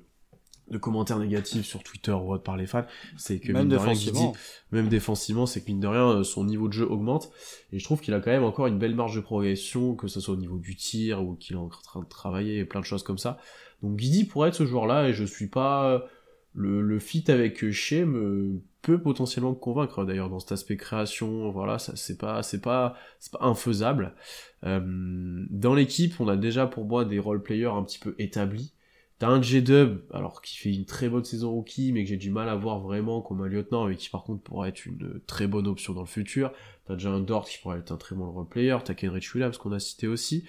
de commentaires négatifs sur Twitter ou autre par les fans, c'est que Même mine de rien, même défensivement, c'est que mine de rien, euh, son niveau de jeu augmente. Et je trouve qu'il a quand même encore une belle marge de progression, que ce soit au niveau du tir ou qu'il est en train de travailler et plein de choses comme ça. Donc Guidi pourrait être ce joueur-là et je suis pas le, fit avec Shea peut potentiellement me convaincre d'ailleurs dans cet aspect création. Voilà, ça c'est pas c'est pas c'est pas infaisable. Euh, dans l'équipe, on a déjà pour moi des role players un petit peu établis. T'as un J-Dub, alors qui fait une très bonne saison rookie, mais que j'ai du mal à voir vraiment comme un lieutenant, et qui par contre pourrait être une très bonne option dans le futur. T'as déjà un Dort qui pourrait être un très bon role player, t'as Kenrich Williams qu'on a cité aussi.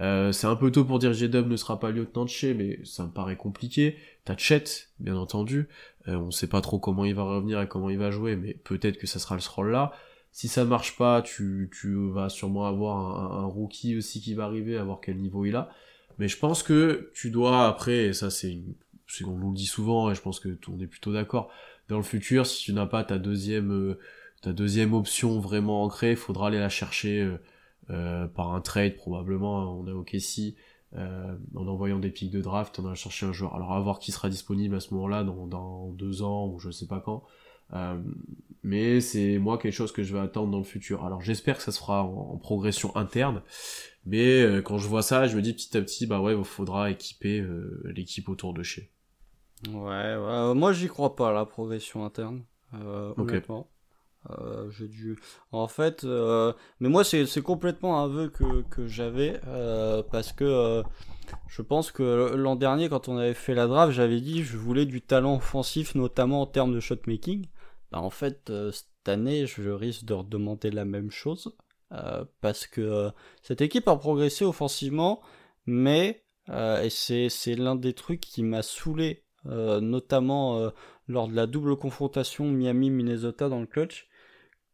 Euh, c'est un peu tôt pour dire J-Dub ne sera pas lieutenant de chez, mais ça me paraît compliqué. T'as Chet, bien entendu. Euh, on sait pas trop comment il va revenir et comment il va jouer, mais peut-être que ça sera ce rôle-là. Si ça marche pas, tu, tu vas sûrement avoir un, un rookie aussi qui va arriver, à voir quel niveau il a. Mais je pense que tu dois après, et ça c'est une... qu'on nous le dit souvent, et je pense que on est plutôt d'accord, dans le futur, si tu n'as pas ta deuxième, euh, ta deuxième option vraiment ancrée, faudra aller la chercher euh, par un trade probablement, on a OKC, euh, en envoyant des pics de draft, on a cherché un joueur. Alors à voir qui sera disponible à ce moment-là, dans, dans deux ans ou je sais pas quand. Euh, mais c'est moi quelque chose que je vais attendre dans le futur. Alors j'espère que ça se fera en, en progression interne, mais euh, quand je vois ça, je me dis petit à petit, bah ouais, il faudra équiper l'équipe autour de chez. Ouais, ouais, moi j'y crois pas à la progression interne, honnêtement. Euh, j'ai dû. En fait, euh, mais moi c'est complètement un vœu que que j'avais euh, parce que je pense que l'an dernier quand on avait fait la draft, j'avais dit je voulais du talent offensif notamment en termes de shot making. Bah en fait cette année je risque de redemander la même chose parce que cette équipe a progressé offensivement, mais et c'est l'un des trucs qui m'a saoulé notamment lors de la double confrontation Miami-Minnesota dans le clutch.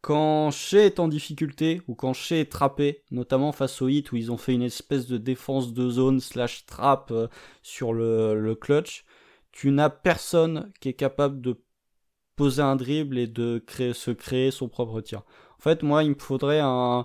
Quand Shea est en difficulté, ou quand Shea est trappé, notamment face au hit où ils ont fait une espèce de défense de zone slash trap euh, sur le, clutch, tu n'as personne qui est capable de poser un dribble et de se créer son propre tir. En fait, moi, il me faudrait un...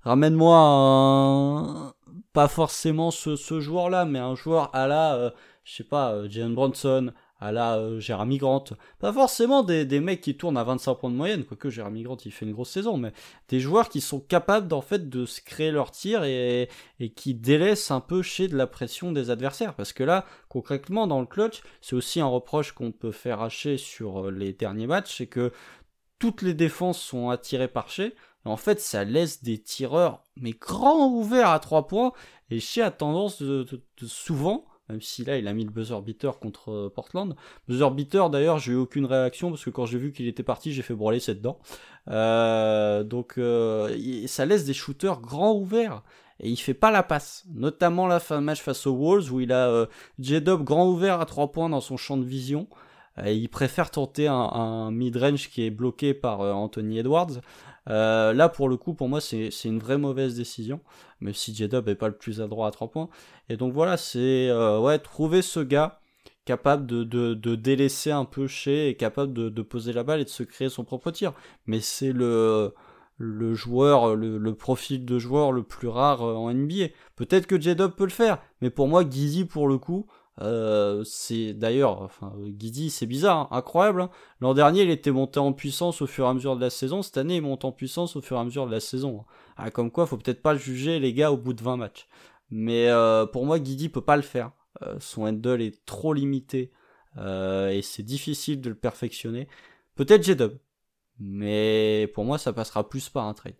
Ramène-moi un... Pas forcément ce, joueur-là, mais un joueur à la... euh, je sais pas, euh, Bronson, à la euh, Jeremy Grant. Pas forcément des, des mecs qui tournent à 25 points de moyenne, quoique Jeremy Grant il fait une grosse saison, mais des joueurs qui sont capables en fait de se créer leur tir et, et qui délaissent un peu chez de la pression des adversaires. Parce que là, concrètement, dans le clutch, c'est aussi un reproche qu'on peut faire hacher sur euh, les derniers matchs, c'est que toutes les défenses sont attirées par Shea. En fait, ça laisse des tireurs, mais grands ouverts à 3 points. Et Shea a tendance de- de souvent, même si là il a mis le buzzer beater contre euh, Portland. Buzzer beater d'ailleurs, j'ai eu aucune réaction parce que quand j'ai vu qu'il était parti, j'ai fait broler cette dent. Euh, donc euh, ça laisse des shooters grands ouverts. Et il fait pas la passe, notamment la fin de match face aux Wolves où il a euh, J-Dub grand ouvert à 3 points dans son champ de vision. Et il préfère tenter un, un mid-range qui est bloqué par euh, Anthony Edwards. Euh, là, pour le coup, pour moi, c'est une vraie mauvaise décision, même si J-Dub n'est pas le plus adroit à 3 points. Et donc voilà, c'est euh, ouais, trouver ce gars capable de, de, de délaisser un peu chez et capable de, de poser la balle et de se créer son propre tir. Mais c'est le, le joueur, le, le profil de joueur le plus rare euh, en NBA. Peut-être que J-Dub peut le faire, mais pour moi, Gizzy, pour le coup, euh, c'est d'ailleurs, enfin, Guidi, c'est bizarre, hein, incroyable. hein. L'an dernier, il était monté en puissance au fur et à mesure de la saison. Cette année, il monte en puissance au fur et à mesure de la saison. Ah, comme quoi, faut peut-être pas juger les gars au bout de 20 matchs. Mais euh, pour moi, Guidi peut pas le faire. Euh, son handle est trop limité euh, et c'est difficile de le perfectionner. Peut-être J-Dub, mais pour moi, ça passera plus par un trade.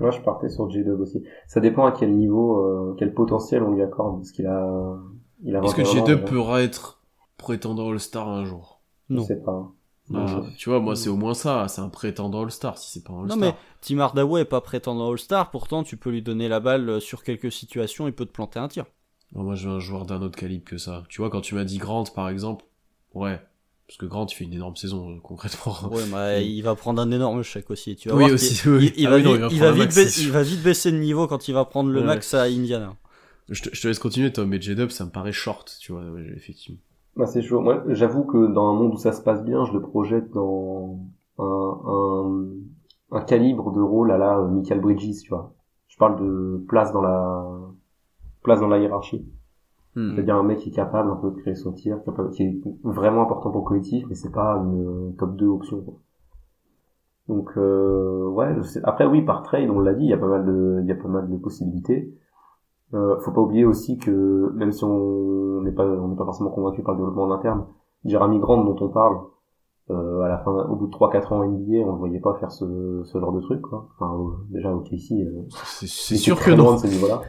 Moi, je partais sur J-Dub aussi. Ça dépend à quel niveau, euh, quel potentiel on lui accorde, parce qu'il a, il a Est-ce que 21 ans, J2 déjà. pourra être prétendant All-Star un jour? Je Non. sais pas. Ah, Je- Tu vois, moi c'est au moins ça, c'est un prétendant All-Star si c'est pas un Non All-Star. mais Tim Hardaway est pas prétendant All-Star, pourtant tu peux lui donner la balle euh, sur quelques situations, il peut te planter un tir. Non, moi je veux un joueur d'un autre calibre que ça. Tu vois, quand tu m'as dit Grant par exemple, ouais. Parce que Grant il fait une énorme saison euh, concrètement. Ouais, bah, (laughs) Oui. il va prendre un énorme chèque aussi. Tu vas Oui, voir aussi, (laughs) oui. Il, il Ah va, oui, non, vite, il va max, baisser- c'est sûr. il va vite baisser de niveau quand il va prendre le Ouais. max à Indiana. Je, te, je te laisse continuer Tom, mais J-Dub ça me paraît short, tu vois, ouais, effectivement. Bah, c'est chaud. Moi, j'avoue que dans un monde où ça se passe bien, je le projette dans un, un, un calibre de rôle à la euh, Michael Bridges, tu vois. Je parle de place dans la, place dans la hiérarchie. Hmm. C'est-à-dire un mec qui est capable un peu de créer son tir, qui est vraiment important pour le collectif, mais c'est pas une top 2 option. Donc euh, ouais, après oui par trade, on l'a dit, il y a pas mal de, il y a pas mal de possibilités. Euh, faut pas oublier aussi que même si on n'est pas, on n'est pas forcément convaincu par le développement en interne, Jeremy Grant dont on parle, euh, à la fin, au bout de 3-4 ans NBA, on ne voyait pas faire ce, ce genre de truc, quoi. Enfin, déjà, ok, ici, euh, c'est sûr que non.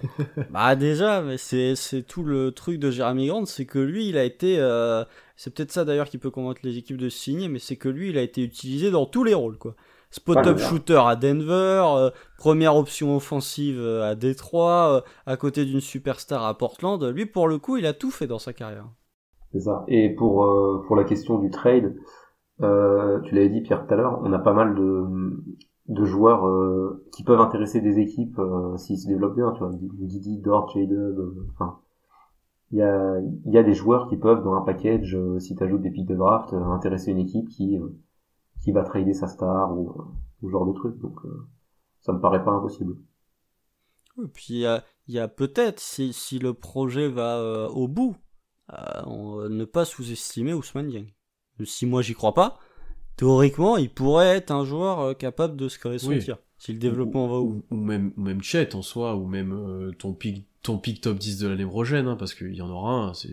(laughs) bah, déjà, mais c'est, c'est tout le truc de Jeremy Grant, c'est que lui, il a été, euh, c'est peut-être ça d'ailleurs qui peut convaincre les équipes de signer, mais c'est que lui, il a été utilisé dans tous les rôles, quoi. Spot-up shooter à Denver, euh, première option offensive euh, à Détroit, à côté d'une superstar à Portland. Lui, pour le coup, il a tout fait dans sa carrière. C'est ça. Et pour, pour la question du trade, euh, tu l'avais dit Pierre tout à l'heure, on a pas mal de, de joueurs euh, qui peuvent intéresser des équipes euh, s'ils se développent bien, tu vois, Didi, Dort, J-Dub, enfin, il y a, y a des joueurs qui peuvent dans un package, si tu ajoutes des pics de draft, intéresser une équipe qui qui va trader sa star ou, ou genre de truc, donc ça me paraît pas impossible. Et puis il y a, y a peut-être si, si le projet va au bout, ne pas sous-estimer Ousmane Dieng si moi j'y crois pas, théoriquement, il pourrait être un joueur euh, capable de se créer son tir. Si le développement va où. Ou, même, même Chet en soi, ou même euh, ton pic ton pic top 10 de l'année prochaine, hein, parce qu'il y en aura un, c'est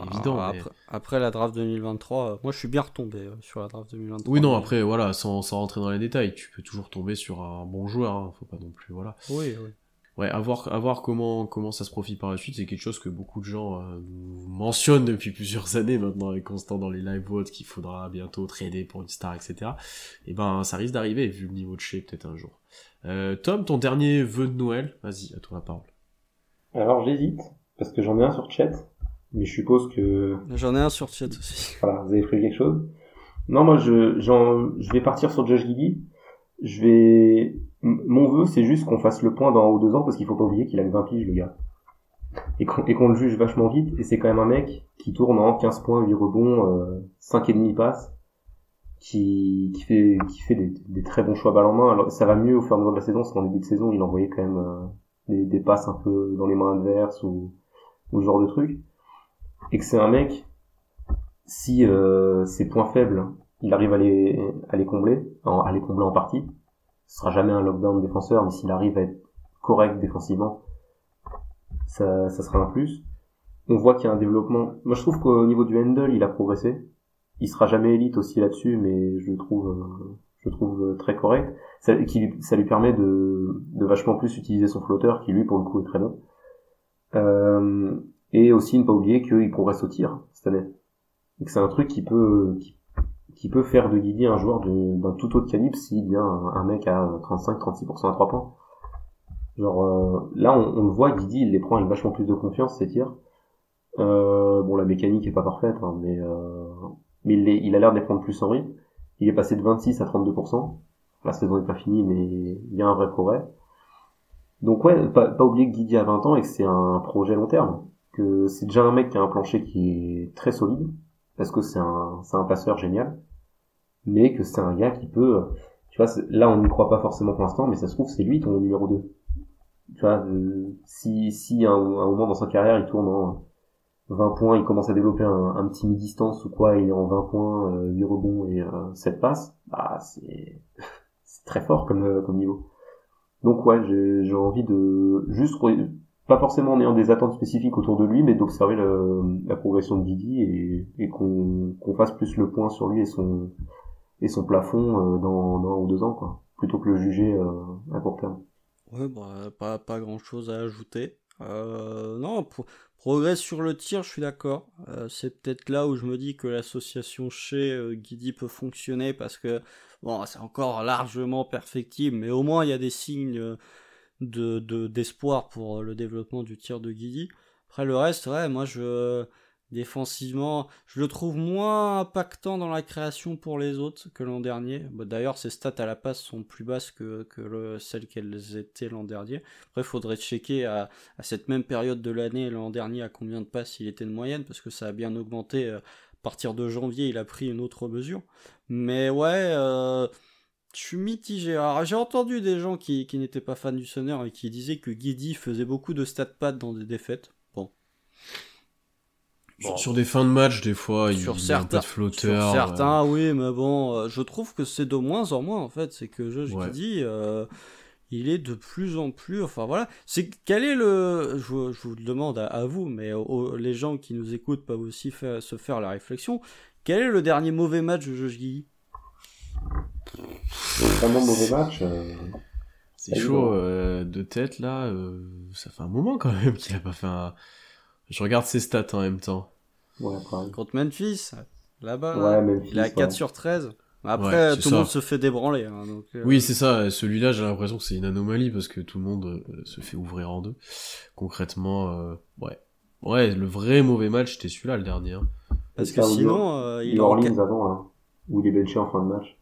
ah, évident. après, la draft 2023, euh, moi je suis bien retombé sur la draft 2023. Oui, non, après, voilà, sans, sans rentrer dans les détails, tu peux toujours tomber sur un bon joueur, hein, faut pas non plus, voilà. Oui, oui ouais, à voir, à voir comment, comment ça se profite par la suite, c'est quelque chose que beaucoup de gens euh, mentionnent depuis (laughs) plusieurs années maintenant, avec Constant dans les live votes qu'il faudra bientôt trader pour une star, etc. Et ben, ça risque d'arriver, vu le niveau de chez peut-être un jour. Euh, Tom, ton dernier vœu de Noël, vas-y, à toi la parole. Alors j'hésite, parce que j'en ai un sur chat, mais je suppose que... J'en ai un sur chat aussi. Voilà, vous avez pris quelque chose Non, moi je, je vais partir sur Josh Giddy. Je vais mon vœu, c'est juste qu'on fasse le point dans un ou deux ans, parce qu'il faut pas oublier qu'il a 20 piges, le gars. Et qu'on le juge vachement vite, et c'est quand même un mec qui tourne en 15 points, 8 rebonds, euh, 5 et demi passes, qui, qui fait, qui fait des, des, très bons choix balle en main. Alors, ça va mieux au fur et à mesure de la saison, parce qu'en début de saison, il envoyait quand même euh, des, des, passes un peu dans les mains adverses, ou, ou ce genre de trucs. Et que c'est un mec, si euh, ses points faibles, il arrive à les, à les combler, à les combler en partie, ce sera jamais un lockdown défenseur, mais s'il arrive à être correct défensivement, ça, ça sera un plus. On voit qu'il y a un développement. Moi, je trouve qu'au niveau du handle, il a progressé. Il sera jamais élite aussi là-dessus, mais je trouve, euh, je trouve très correct. Ça, ça lui permet de, de vachement plus utiliser son flotteur, qui lui, pour le coup, est très bon. Euh, et aussi ne pas oublier qu'il progresse au tir cette année. Et que c'est un truc qui peut, qui qui peut faire de Guidi un joueur d'un tout autre calibre s'il a un, mec à 35-36% à 3 points. Genre euh, là on, on, le voit, Guidi il les prend avec vachement plus de confiance ses tirs. Euh, bon la mécanique est pas parfaite, hein, mais euh, mais il, il a l'air d'être prendre plus en rythme. Il est passé de 26 à 32%. La saison n'est pas finie, mais il y a un vrai progrès. Donc ouais, pas, oublier que Guidi a 20 ans et que c'est un projet long terme. Que c'est déjà un mec qui a un plancher qui est très solide, parce que c'est un, un passeur génial mais que c'est un gars qui peut, tu vois, là on n'y croit pas forcément pour l'instant, mais ça se trouve c'est lui ton numéro 2. Tu vois, si, si à un, moment dans sa carrière il tourne en 20 points, il commence à développer un, un petit mi-distance ou quoi, il est en 20 points, euh, 8 rebonds et euh, 7 passes, bah c'est, (laughs) c'est très fort comme, euh, comme niveau. Donc ouais, j'ai, j'ai envie de juste pas forcément en ayant des attentes spécifiques autour de lui, mais d'observer la progression de Didi et, et qu'on, qu'on fasse plus le point sur lui et son, et son plafond euh, dans, dans un ou deux ans, quoi, plutôt que le juger euh, à court terme. Ouais, bah, pas, pas grand chose à ajouter. Euh, non, progrès sur le tir, je suis d'accord. Euh, c'est peut-être là où je me dis que l'association chez euh, Guidi peut fonctionner parce que c'est encore largement perfectible, mais au moins il y a des signes de d'espoir pour le développement du tir de Guidi. Après le reste, ouais, moi je Défensivement, je le trouve moins impactant dans la création pour les autres que l'an dernier. Bah, d'ailleurs, ses stats à la passe sont plus basses que, celles qu'elles étaient l'an dernier. Après, il faudrait checker à, cette même période de l'année, l'an dernier, à combien de passes il était de moyenne, parce que ça a bien augmenté. Euh, à partir de janvier, il a pris une autre mesure. Mais ouais, euh, je suis mitigé. J'ai entendu des gens qui, n'étaient pas fans du Sonner et qui disaient que Guidi faisait beaucoup de stats pads dans des défaites. Sur- Sur des fins de match, des fois, il sur y a un certains, peu de flotteur. sur certains, oui, mais bon, euh, je trouve que c'est de moins en moins en fait. C'est que je, je Ouais. dis, euh, il est de plus en plus. Enfin voilà, c'est quel est le. Je, vous- je vous le demande à, à vous, mais aux- les gens qui nous écoutent peuvent aussi faire- se faire la réflexion. Quel est le dernier mauvais match de Josh Giddy Vraiment mauvais match. euh, C'est chaud euh, de tête là. euh, ça fait un moment quand même qu'il a pas fait un. Je regarde ses stats en même temps. Ouais, contre Memphis Là-bas, Ouais, là, Memphis, il a 4 ouais. sur 13. Après, tout le monde ça. se fait débranler. hein, donc, euh, Oui, c'est ça. Celui-là, j'ai l'impression que c'est une anomalie parce que tout le monde euh, se fait ouvrir en deux. Concrètement, euh, ouais. Ouais, le vrai mauvais match, c'était celui-là, le dernier. hein. Parce que sinon, euh, il New est en avant, là, où il est benché en fin de match.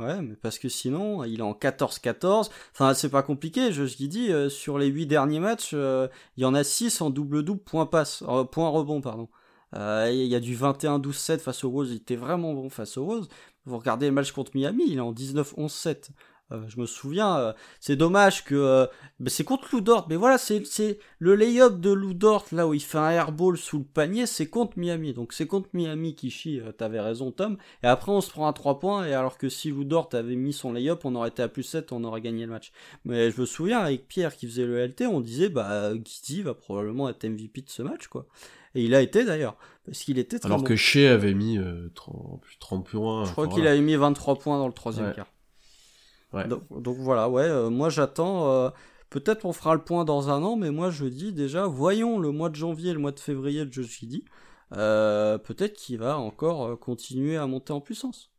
Ouais, mais parce que sinon, il est en 14-14. Enfin, c'est pas compliqué. Je, je dis, euh, sur les 8 derniers matchs, euh, il y en a 6 en double-double, point passe, euh, point rebond, pardon. Euh, Il y a du 21-12-7 face aux Wolves. Il était vraiment bon face aux Wolves. Vous regardez le match contre Miami, il est en 19-11-7. Euh, je me souviens, euh, c'est dommage que euh, ben, c'est contre Lou Dort, mais voilà, c'est c'est le lay-up de Lou Dort là où il fait un airball sous le panier, c'est contre Miami. Donc c'est contre Miami qui chie. euh, T'avais raison, Tom. Et après, on se prend à 3 points. Et alors que si Lou Dort avait mis son lay-up, on aurait été à plus 7, on aurait gagné le match. Mais je me souviens, avec Pierre qui faisait le LT, on disait, bah, Guidi va probablement être MVP de ce match, quoi. Et il a été d'ailleurs. Parce qu'il était très Alors bon. que Shea avait mis euh, 30, plus de 30 points. Je crois qu'il voilà. a mis 23 points dans le troisième Ouais. quart. Ouais. Donc, donc voilà, ouais, euh, moi j'attends. euh, Peut-être on fera le point dans un an, mais moi je dis déjà, voyons le mois de janvier et le mois de février de Josh Giddy. Euh, Peut-être qu'il va encore euh, continuer à monter en puissance.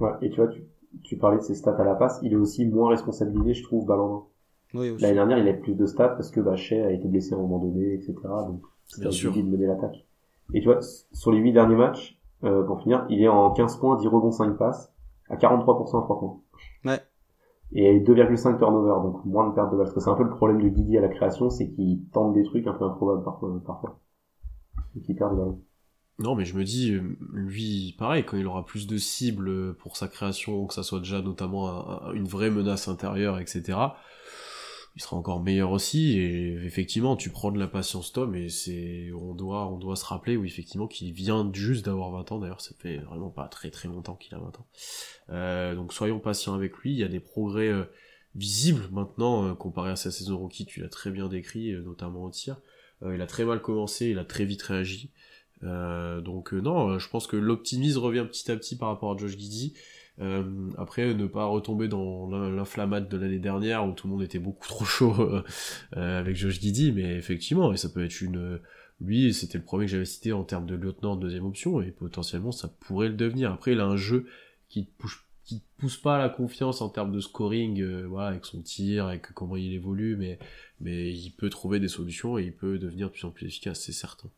Ouais, et tu vois, tu, tu parlais de ses stats à la passe, il est aussi moins responsabilisé, je trouve, main. Oui. L'année dernière, il avait plus de stats parce que bah, Shea a été blessé à un moment donné, etc. Donc, c'était Bien sûr. difficile de mener l'attaque. Et tu vois, sur les 8 derniers matchs, euh, pour finir, il est en 15 points, 10 rebonds, 5 passes, à 43% à 3 points. Et 2,5 turnovers, donc moins de pertes de balles. Parce que c'est un peu le problème de Guidi à la création, c'est qu'il tente des trucs un peu improbables parfois. Et qu'il perd de ballon. Non, mais je me dis, lui, pareil, quand il aura plus de cibles pour sa création, que ça soit déjà notamment un- un- une vraie menace intérieure, etc., il sera encore meilleur aussi. Et effectivement, tu prends de la patience, Tom, et c'est, on doit, on doit se rappeler, oui, effectivement, qu'il vient juste d'avoir 20 ans. D'ailleurs, ça fait vraiment pas très très longtemps qu'il a 20 ans. Euh, donc soyons patients avec lui. Il y a des progrès euh, visibles maintenant euh, comparé à sa saison rookie. Tu l'as très bien décrit, euh, notamment au tir. Euh, il a très mal commencé, il a très vite réagi. Donc non, je pense que l'optimisme revient petit à petit par rapport à Josh Giddy. Euh, après, ne pas retomber dans l'in- l'inflammate de l'année dernière où tout le monde était beaucoup (laughs) trop chaud euh, euh, avec Josh Giddy, mais effectivement, et ça peut être une... Lui, c'était le premier que j'avais cité en termes de lieutenant de deuxième option, et potentiellement ça pourrait le devenir. Après, il a un jeu qui te pousse, qui te pousse pas à la confiance en termes de scoring, euh, voilà, avec son tir, avec comment il évolue, mais, mais il peut trouver des solutions et il peut devenir de plus en plus efficace, c'est certain.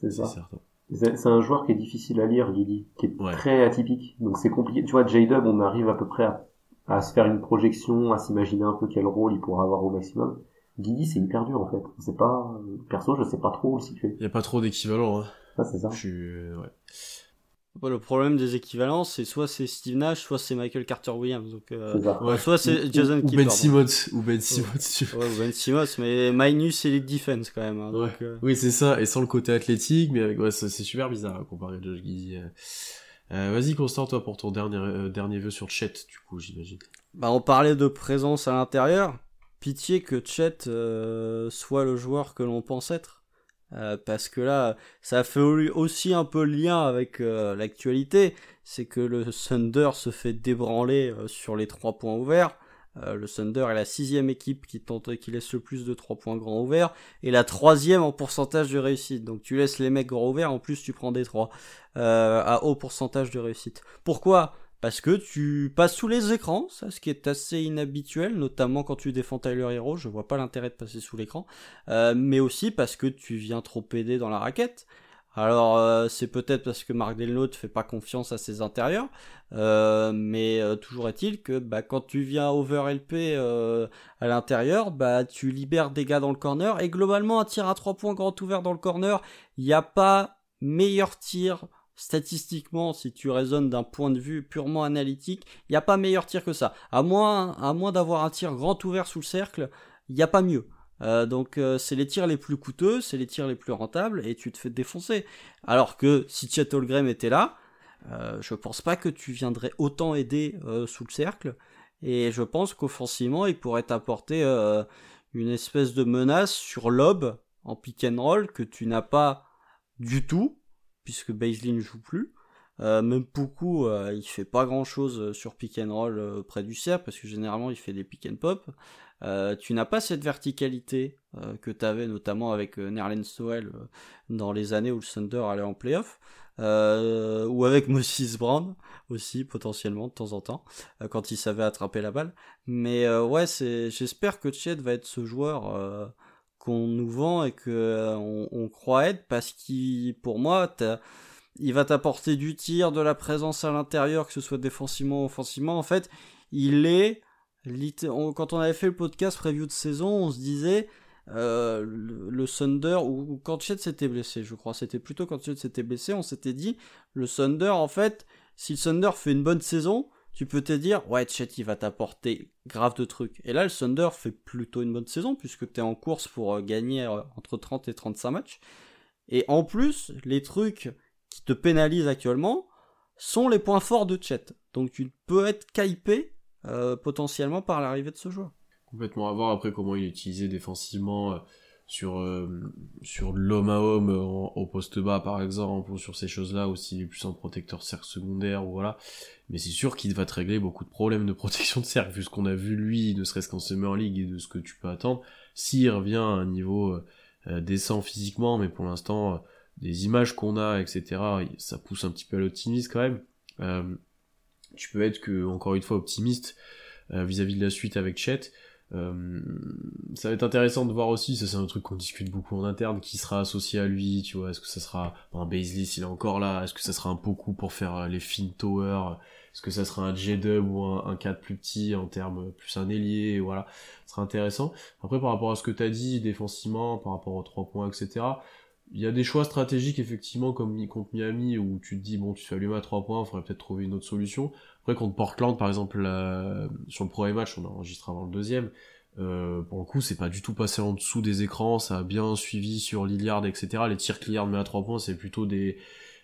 C'est certain. C'est c'est un joueur qui est difficile à lire, Guidi, qui est Ouais. très atypique. Donc c'est compliqué. Tu vois, J-Dub, on arrive à peu près à, à se faire une projection, à s'imaginer un peu quel rôle il pourra avoir au maximum. Guidi, c'est hyper dur en fait. Sait pas, perso, je sais pas trop où le situer. Il y a pas trop d'équivalent, hein. Ça, c'est ça. Je suis, euh, ouais. Le problème des équivalences, c'est soit c'est Steve Nash, soit c'est Michael Carter Williams. Donc, euh. Ouais. soit c'est Jason ou Kidd. Ben. Simmons, ou Ben Simmons, tu vois. Ouais, ou Ben Simmons, mais Minus Elite Defense quand même. hein, Ouais. donc, euh, Oui, c'est ça, et sans le côté athlétique, mais avec, ouais, c'est super bizarre à comparer Josh Giddy. euh. Euh, Vas-y, Constant, toi, pour ton dernier, euh, dernier vœu sur Chet, du coup, j'imagine. Bah, on parlait de présence à l'intérieur. Pitié que Chet euh, soit le joueur que l'on pense être. Euh, parce que là, ça fait au- aussi un peu lien avec euh, l'actualité. C'est que le Thunder se fait débranler euh, sur les trois points ouverts. Le Thunder est la sixième équipe qui tente, qui laisse le plus de trois points grands ouverts et la troisième en pourcentage de réussite. Donc tu laisses les mecs grands ouverts, en plus tu prends des trois à haut pourcentage de réussite. Pourquoi? Parce que tu passes sous les écrans, ça, ce qui est assez inhabituel, notamment quand tu défends Tyler Hero, je vois pas l'intérêt de passer sous l'écran, euh, mais aussi parce que tu viens trop aider dans la raquette. Alors euh, c'est peut-être parce que Mark Delno te fait pas confiance à ses intérieurs, euh, mais toujours est-il que bah, quand tu viens over LP à l'intérieur, bah tu libères des gars dans le corner et globalement un tir à trois points grand ouvert dans le corner, il n'y a pas meilleur tir statistiquement, si tu raisonnes d'un point de vue purement analytique, il n'y a pas meilleur tir que ça. À moins, à moins d'avoir un tir grand ouvert sous le cercle, il n'y a pas mieux. Euh, donc euh, c'est les tirs les plus coûteux, c'est les tirs les plus rentables et tu te fais défoncer. Alors que si Chet était là, euh, je pense pas que tu viendrais autant aider euh, sous le cercle. Et je pense qu'offensivement, il pourrait t'apporter euh, une espèce de menace sur lob en pick and roll que tu n'as pas du tout, puisque Baisley ne joue plus. Euh, même beaucoup, euh, il fait pas grand chose sur pick and roll euh, près du cercle, parce que généralement il fait des pick and pop. Euh, tu n'as pas cette verticalité euh, que tu avais notamment avec euh, Nerlens Noel euh, dans les années où le Thunder allait en playoff, euh, ou avec (laughs) Moses Brown aussi potentiellement de temps en temps euh, quand il savait attraper la balle. Mais euh, ouais, j'espère que Chet va être ce joueur euh, qu'on nous vend et que euh, on, croit être parce qu'il pour moi il va t'apporter du tir, de la présence à l'intérieur, que ce soit défensivement ou offensivement. En fait, il est quand on avait fait le podcast preview de saison, on se disait euh, le, le Thunder ou, ou quand Chet s'était blessé, je crois, c'était plutôt quand Chet s'était blessé, on s'était dit le Thunder en fait, si le Thunder fait une bonne saison, tu peux te dire ouais Chet il va t'apporter grave de trucs. Et là le Thunder fait plutôt une bonne saison puisque tu es en course pour euh, gagner euh, entre 30 et 35 matchs. Et en plus, les trucs qui te pénalisent actuellement sont les points forts de Chet. Donc tu peux être hypé euh, potentiellement par l'arrivée de ce joueur. Complètement à voir après comment il est utilisé défensivement sur, euh, sur l'homme à homme euh, au poste bas par exemple, ou sur ces choses-là, ou s'il est plus en protecteur cercle secondaire, ou voilà. Mais c'est sûr qu'il va te régler beaucoup de problèmes de protection de cercle, vu ce qu'on a vu lui, ne serait-ce qu'en Summer League et de ce que tu peux attendre. S'il revient à un niveau euh, euh, décent physiquement, mais pour l'instant, euh, des images qu'on a, etc., ça pousse un petit peu à l'optimisme quand même. Euh, tu peux être que, encore une fois, optimiste vis-à-vis de la suite avec Chet. Euh, ça va être intéressant de voir aussi, ça c'est un truc qu'on discute beaucoup en interne, qui sera associé à lui, tu vois, est-ce que ça sera un Baisley s'il est encore là, est-ce que ça sera un Poku pour faire euh, les Finn Tower, est-ce que ça sera un J-Dub ou un, un 4 plus petit en termes plus un ailier, voilà, ce sera intéressant. Après par rapport à ce que t'as dit défensivement, par rapport aux 3 points, etc., il y a des choix stratégiques effectivement comme contre Miami où tu te dis bon tu fais allumer à 3 points, il faudrait peut-être trouver une autre solution. Après contre Portland par exemple sur le premier match on a enregistré avant le deuxième, euh, pour le coup c'est pas du tout passé en dessous des écrans, ça a bien suivi sur Lillard etc. Les tirs que Lillard met à 3 points c'est plutôt des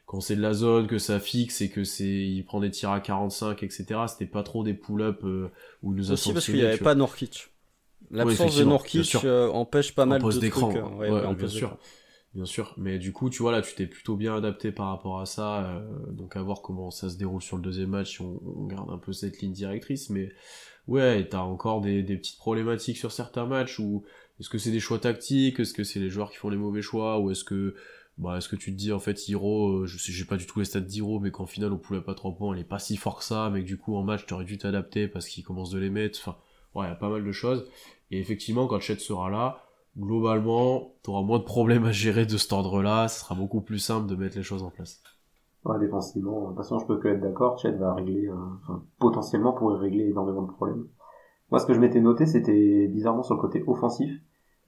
quand c'est de la zone que ça fixe et que c'est il prend des tirs à 45 etc. C'était pas trop des pull-up euh, où il nous a Aussi parce qu'il n'y avait pas Norkic. L'absence de Norkic euh, empêche pas En mal de trucs. euh, ouais, ouais, ouais, en bien sûr. Bien sûr, mais du coup, tu vois, là, tu t'es plutôt bien adapté par rapport à ça, euh, donc à voir comment ça se déroule sur le deuxième match, si on, on garde un peu cette ligne directrice, mais ouais, t'as encore des, petites problématiques sur certains matchs, où est-ce que c'est des choix tactiques, est-ce que c'est les joueurs qui font les mauvais choix, ou est-ce que, bah, est-ce que tu te dis, en fait, Hiro, euh, je sais, j'ai pas du tout les stats d'Hiro, mais qu'en finale, au poulet pas 3 points, il est pas si fort que ça, mais que du coup, en match, t'aurais dû t'adapter parce qu'il commence de les mettre, enfin, ouais, il y a pas mal de choses, et effectivement, quand Chet sera là, globalement, tu auras moins de problèmes à gérer de cet ordre-là, ce sera beaucoup plus simple de mettre les choses en place. Ouais, défensivement, de toute façon, je peux que être d'accord. Chet va régler, euh, enfin, potentiellement pourrait régler énormément de problèmes. Moi, ce que je m'étais noté, c'était bizarrement sur le côté offensif.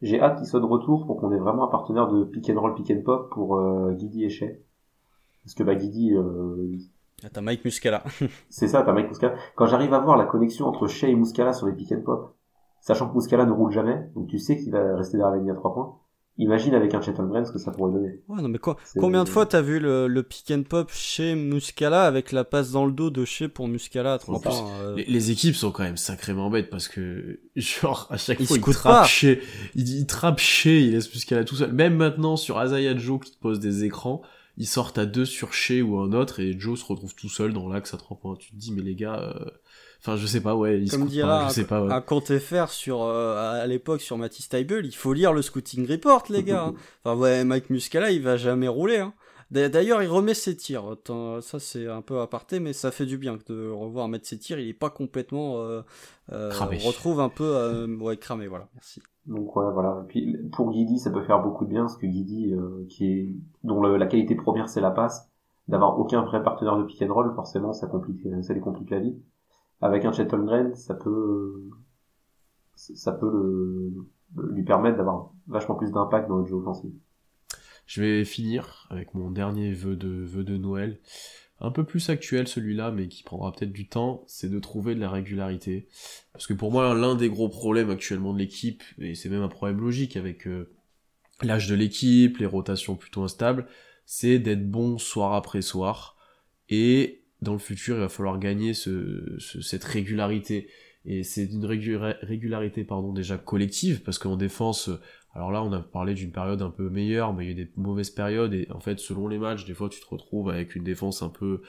J'ai hâte qu'il soit de retour pour qu'on ait vraiment un partenaire de pick and roll, pick and pop pour euh, Guidi et Shea. Parce que bah Guidi, euh, Ah, T'as Mike Muscala. (laughs) c'est ça, t'as Mike Muscala. Quand j'arrive à voir la connexion entre Shea et Muscala sur les pick and pop, sachant que Muscala ne roule jamais, donc tu sais qu'il va rester derrière la ligne à 3 points, imagine avec un Chet Holmgren ce que ça pourrait donner. Ouais, non, mais quoi, combien de fois t'as vu le, le pick and pop chez Muscala avec la passe dans le dos de chez pour Muscala à 3 En plus, points euh, Les, les équipes sont quand même sacrément bêtes parce que, (laughs) genre, à chaque Ils fois, ils trappent chez, il, il trappe chez, il laisse plus qu'à la tout seul. Même maintenant, sur Azaya Joe qui te pose des écrans, ils sortent à deux sur chez ou un autre et Joe se retrouve tout seul dans l'axe à trois points. Tu te dis, mais les gars, euh, enfin, je sais pas, ouais, se Comme dira pas, un, je sais pas, ouais. un compte FR sur, euh, à l'époque sur Matisse Taibel, il faut lire le scouting report, les gars. hein. (laughs) Enfin, ouais, Mike Muscala, il va jamais rouler. Hein. D'a- D'ailleurs, il remet ses tirs. Attends, ça, c'est un peu aparté, mais ça fait du bien de revoir mettre ses tirs. Il est pas complètement. Euh, euh, Cramé. on retrouve un peu. Euh, ouais, cramé, voilà, merci. Donc ouais, voilà. Et puis pour Guidi, ça peut faire beaucoup de bien parce que Guidi, euh, qui est dont le- la qualité première c'est la passe, d'avoir aucun vrai partenaire de pick and roll, forcément ça complique, ça lui complique la vie. Avec un Chet Holmgren, ça peut, ça peut lui permettre d'avoir vachement plus d'impact dans le jeu offensif. Je vais finir avec mon dernier vœu de, de Noël. un peu plus actuel celui-là, mais qui prendra peut-être du temps, c'est de trouver de la régularité. Parce que pour moi, l'un des gros problèmes actuellement de l'équipe, et c'est même un problème logique avec euh, l'âge de l'équipe, les rotations plutôt instables, c'est d'être bon soir après soir. Et dans le futur, il va falloir gagner ce, cette régularité. Et c'est une régularité pardon déjà collective, parce qu'en défense, alors là, on a parlé d'une période un peu meilleure, mais il y a des mauvaises périodes, et en fait, selon les matchs, des fois, tu te retrouves avec une défense un peu,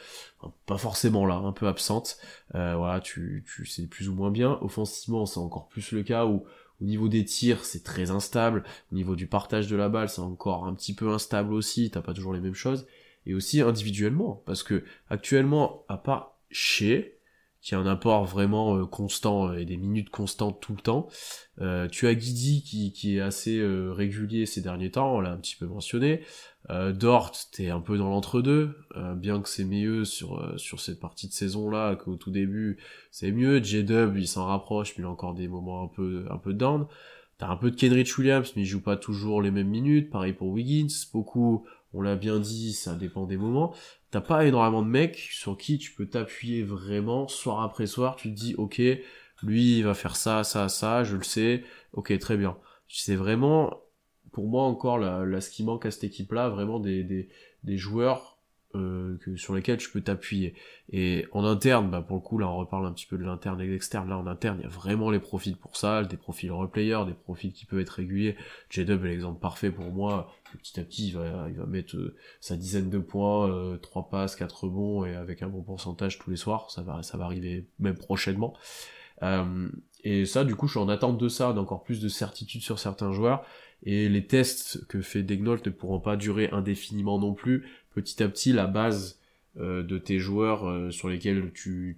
pas forcément là, un peu absente. Euh, voilà, tu, plus ou moins bien. Offensivement, c'est encore plus le cas où, au niveau des tirs, c'est très instable. Au niveau du partage de la balle, c'est encore un petit peu instable aussi. T'as pas toujours les mêmes choses. Et aussi individuellement, parce que actuellement, à part chez qui a un apport vraiment euh, constant euh, et des minutes constantes tout le temps. Euh, tu as Guidi qui, qui est assez régulier ces derniers temps, on l'a un petit peu mentionné. Dort, t'es un peu dans l'entre-deux, bien que c'est mieux sur, sur cette partie de saison-là qu'au tout début, c'est mieux. J-Dub, il s'en rapproche, mais il a encore des moments un peu, un peu down. T'as un peu de Kenrich Williams, mais il joue pas toujours les mêmes minutes. Pareil pour Wiggins. Beaucoup, on l'a bien dit, ça dépend des moments t'as pas énormément de mecs sur qui tu peux t'appuyer vraiment soir après soir. Tu te dis, ok, lui il va faire ça, ça, ça, je le sais. Ok, très bien. C'est vraiment, pour moi encore, la, ce qui manque à cette équipe-là, vraiment des, des, des joueurs euh, que, sur lesquels tu peux t'appuyer. Et en interne, bah pour le coup, là on reparle un petit peu de l'interne et de l'externe. Là en interne, il y a vraiment les profils pour ça, des profils replayers, des profils qui peuvent être réguliers. J-Dub est l'exemple parfait pour moi. Petit à petit, il va, mettre euh, sa dizaine de points, euh, 3 passes, 4 bons, et avec un bon pourcentage tous les soirs. Ça va, arriver même prochainement. Euh, et ça, du coup, je suis en attente de ça, d'encore plus de certitude sur certains joueurs. Et les tests que fait Degnault ne pourront pas durer indéfiniment non plus, petit à petit la base euh, de tes joueurs euh, sur lesquels tu,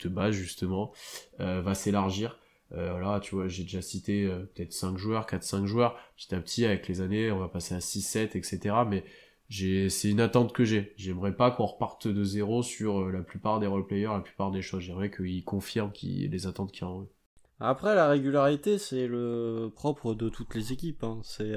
te bases justement euh, va s'élargir. Voilà, tu vois, j'ai déjà cité peut-être 5 joueurs, 4-5 joueurs. Petit à petit, avec les années, on va passer à 6-7, etc. Mais c'est une attente que j'ai. J'aimerais pas qu'on reparte de zéro sur la plupart des roleplayers, la plupart des choses. J'aimerais qu'ils confirment les attentes qu'il y a en eux. Après, la régularité, c'est le propre de toutes les équipes. Hein. C'est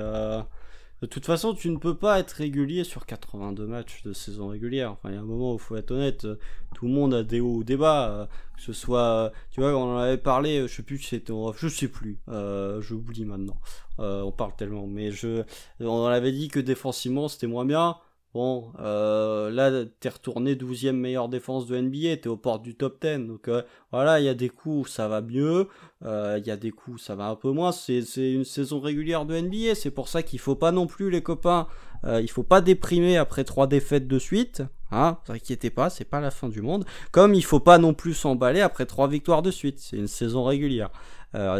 de toute façon, tu ne peux pas être régulier sur 82 matchs de saison régulière. Enfin, il y a un moment où il faut être honnête, euh, tout le monde a des hauts ou des bas. Euh, que ce soit, euh, tu vois, on en avait parlé, je sais plus c'était en je sais plus, euh, j'oublie maintenant. on parle tellement, mais je, on avait dit que défensivement c'était moins bien. Bon, euh, là, t'es retourné 12e meilleure défense de NBA, t'es aux portes du top 10. Donc euh, voilà, il y a des coups, ça va mieux. Euh, il y a des coups, ça va un peu moins. C'est une saison régulière de NBA. C'est pour ça qu'il faut pas non plus, les copains, il faut pas déprimer après trois défaites de suite. Hein, vous inquiétez pas, c'est pas la fin du monde. Comme il faut pas non plus s'emballer après trois victoires de suite. C'est une saison régulière.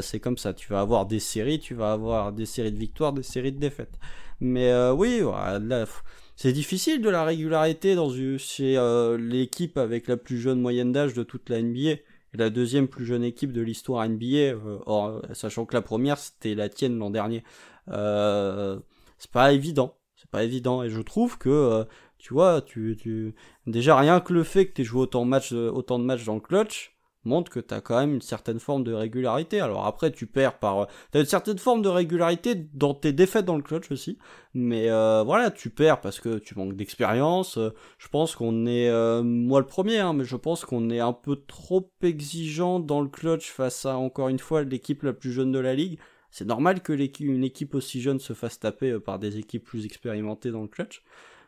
c'est comme ça. Tu vas avoir des séries, tu vas avoir des séries de victoires, des séries de défaites. Mais oui, là c'est difficile de la régularité dans chez euh, l'équipe avec la plus jeune moyenne d'âge de toute la NBA et la deuxième plus jeune équipe de l'histoire NBA, euh, or, sachant que la première c'était la tienne l'an dernier. Euh, c'est pas évident, c'est pas évident et je trouve que euh, tu vois, tu, tu déjà rien que le fait que tu joué autant de matchs, autant de matchs dans le clutch, montre que tu as quand même une certaine forme de régularité. Alors après, tu perds par... Tu as une certaine forme de régularité dans tes défaites dans le clutch aussi. Mais euh, voilà, tu perds parce que tu manques d'expérience. Euh, je pense qu'on est... Euh, moi le premier, hein, mais je pense qu'on est un peu trop exigeant dans le clutch face à, encore une fois, l'équipe la plus jeune de la ligue. C'est normal que une équipe aussi jeune se fasse taper par des équipes plus expérimentées dans le clutch.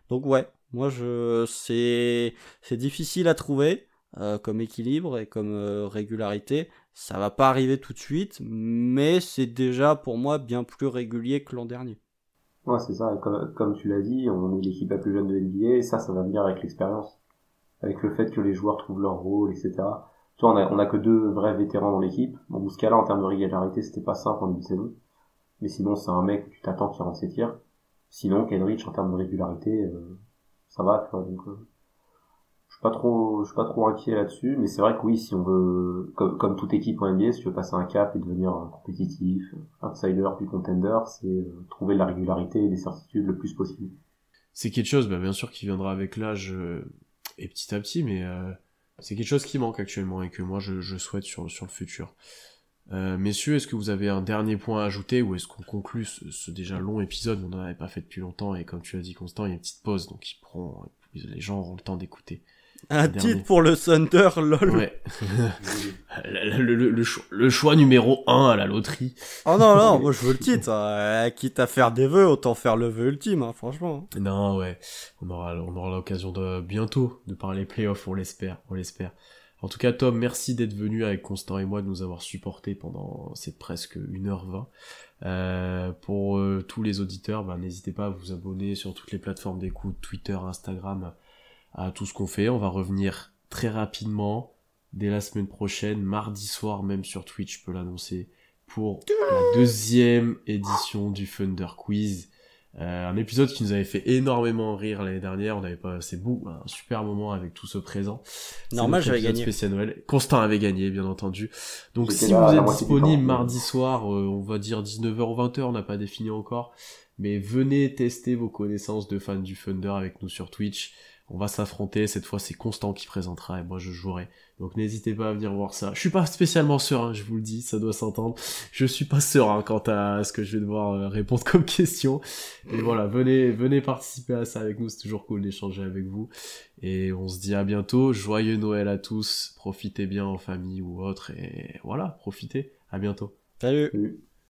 Donc ouais, moi je... C'est... C'est difficile à trouver. Euh, comme équilibre et comme euh, régularité. Ça va pas arriver tout de suite, mais c'est déjà pour moi bien plus régulier que l'an dernier. Ouais, c'est ça. Comme, tu l'as dit, on est l'équipe la plus jeune de NBA ça, ça va venir avec l'expérience. Avec le fait que les joueurs trouvent leur rôle, etc. Tu vois, on a, on a que deux vrais vétérans dans l'équipe. Bon, Mouskala, en termes de régularité, c'était pas simple en début de saison. Mais sinon, c'est un mec que tu t'attends qui rentre ses tirs. Sinon, Kenrich, en termes de régularité, euh, ça va, tu vois. Donc, pas trop, je suis pas trop inquiet là-dessus, mais c'est vrai que oui, si on veut, comme, toute équipe en NBA, si tu veux passer un cap et devenir compétitif, outsider puis contender, c'est euh, trouver de la régularité et des certitudes le plus possible. C'est quelque chose, bah, bien sûr, qui viendra avec l'âge euh, et petit à petit, mais euh, c'est quelque chose qui manque actuellement et que moi je, je souhaite sur, sur le futur. Euh, messieurs, est-ce que vous avez un dernier point à ajouter ou est-ce qu'on conclut ce, ce déjà long épisode? On n'en avait pas fait depuis longtemps et comme tu as dit Constant, il y a une petite pause donc ils pourront, les gens auront le temps d'écouter. Un Dernier. titre pour le Thunder, lol. Ouais. (laughs) le, le- le- le choix, le choix numéro 1 à la loterie. Oh non, non, (laughs) moi je veux le titre. euh, quitte à faire des vœux, autant faire le vœu ultime, hein, franchement. Non, ouais, on aura, on aura l'occasion de bientôt de parler playoffs, on l'espère, on l'espère. En tout cas, Tom, merci d'être venu avec Constant et moi, de nous avoir supportés pendant cette presque 1h20. Euh, pour euh, tous les auditeurs, ben, n'hésitez pas à vous abonner sur toutes les plateformes d'écoute, Twitter, Instagram, à tout ce qu'on fait. On va revenir très rapidement, dès la semaine prochaine, mardi soir même sur Twitch, je peux l'annoncer, pour la deuxième édition du Thunder Quiz. Euh, un épisode qui nous avait fait énormément rire l'année dernière. On avait pas, c'est beau, un super moment avec tout ce présent. Normal, j'avais gagné. spécial Noël. Constant avait gagné, bien entendu. Donc si là vous êtes disponible mardi soir, euh, on va dire 19h ou 20h, on n'a pas défini encore. Mais venez tester vos connaissances de fans du Thunder avec nous sur Twitch. On va s'affronter. Cette fois, c'est Constant qui présentera et moi je jouerai. Donc n'hésitez pas à venir voir ça. Je suis pas spécialement serein, je vous le dis, ça doit s'entendre. Je suis pas serein quant à ce que je vais devoir euh, répondre comme (laughs) question. Et voilà, venez, venez participer à ça avec nous. C'est toujours cool d'échanger avec vous. Et on se dit à bientôt. Joyeux Noël à tous. Profitez bien en famille ou autre. Et voilà, profitez. À bientôt. Salut. Salut.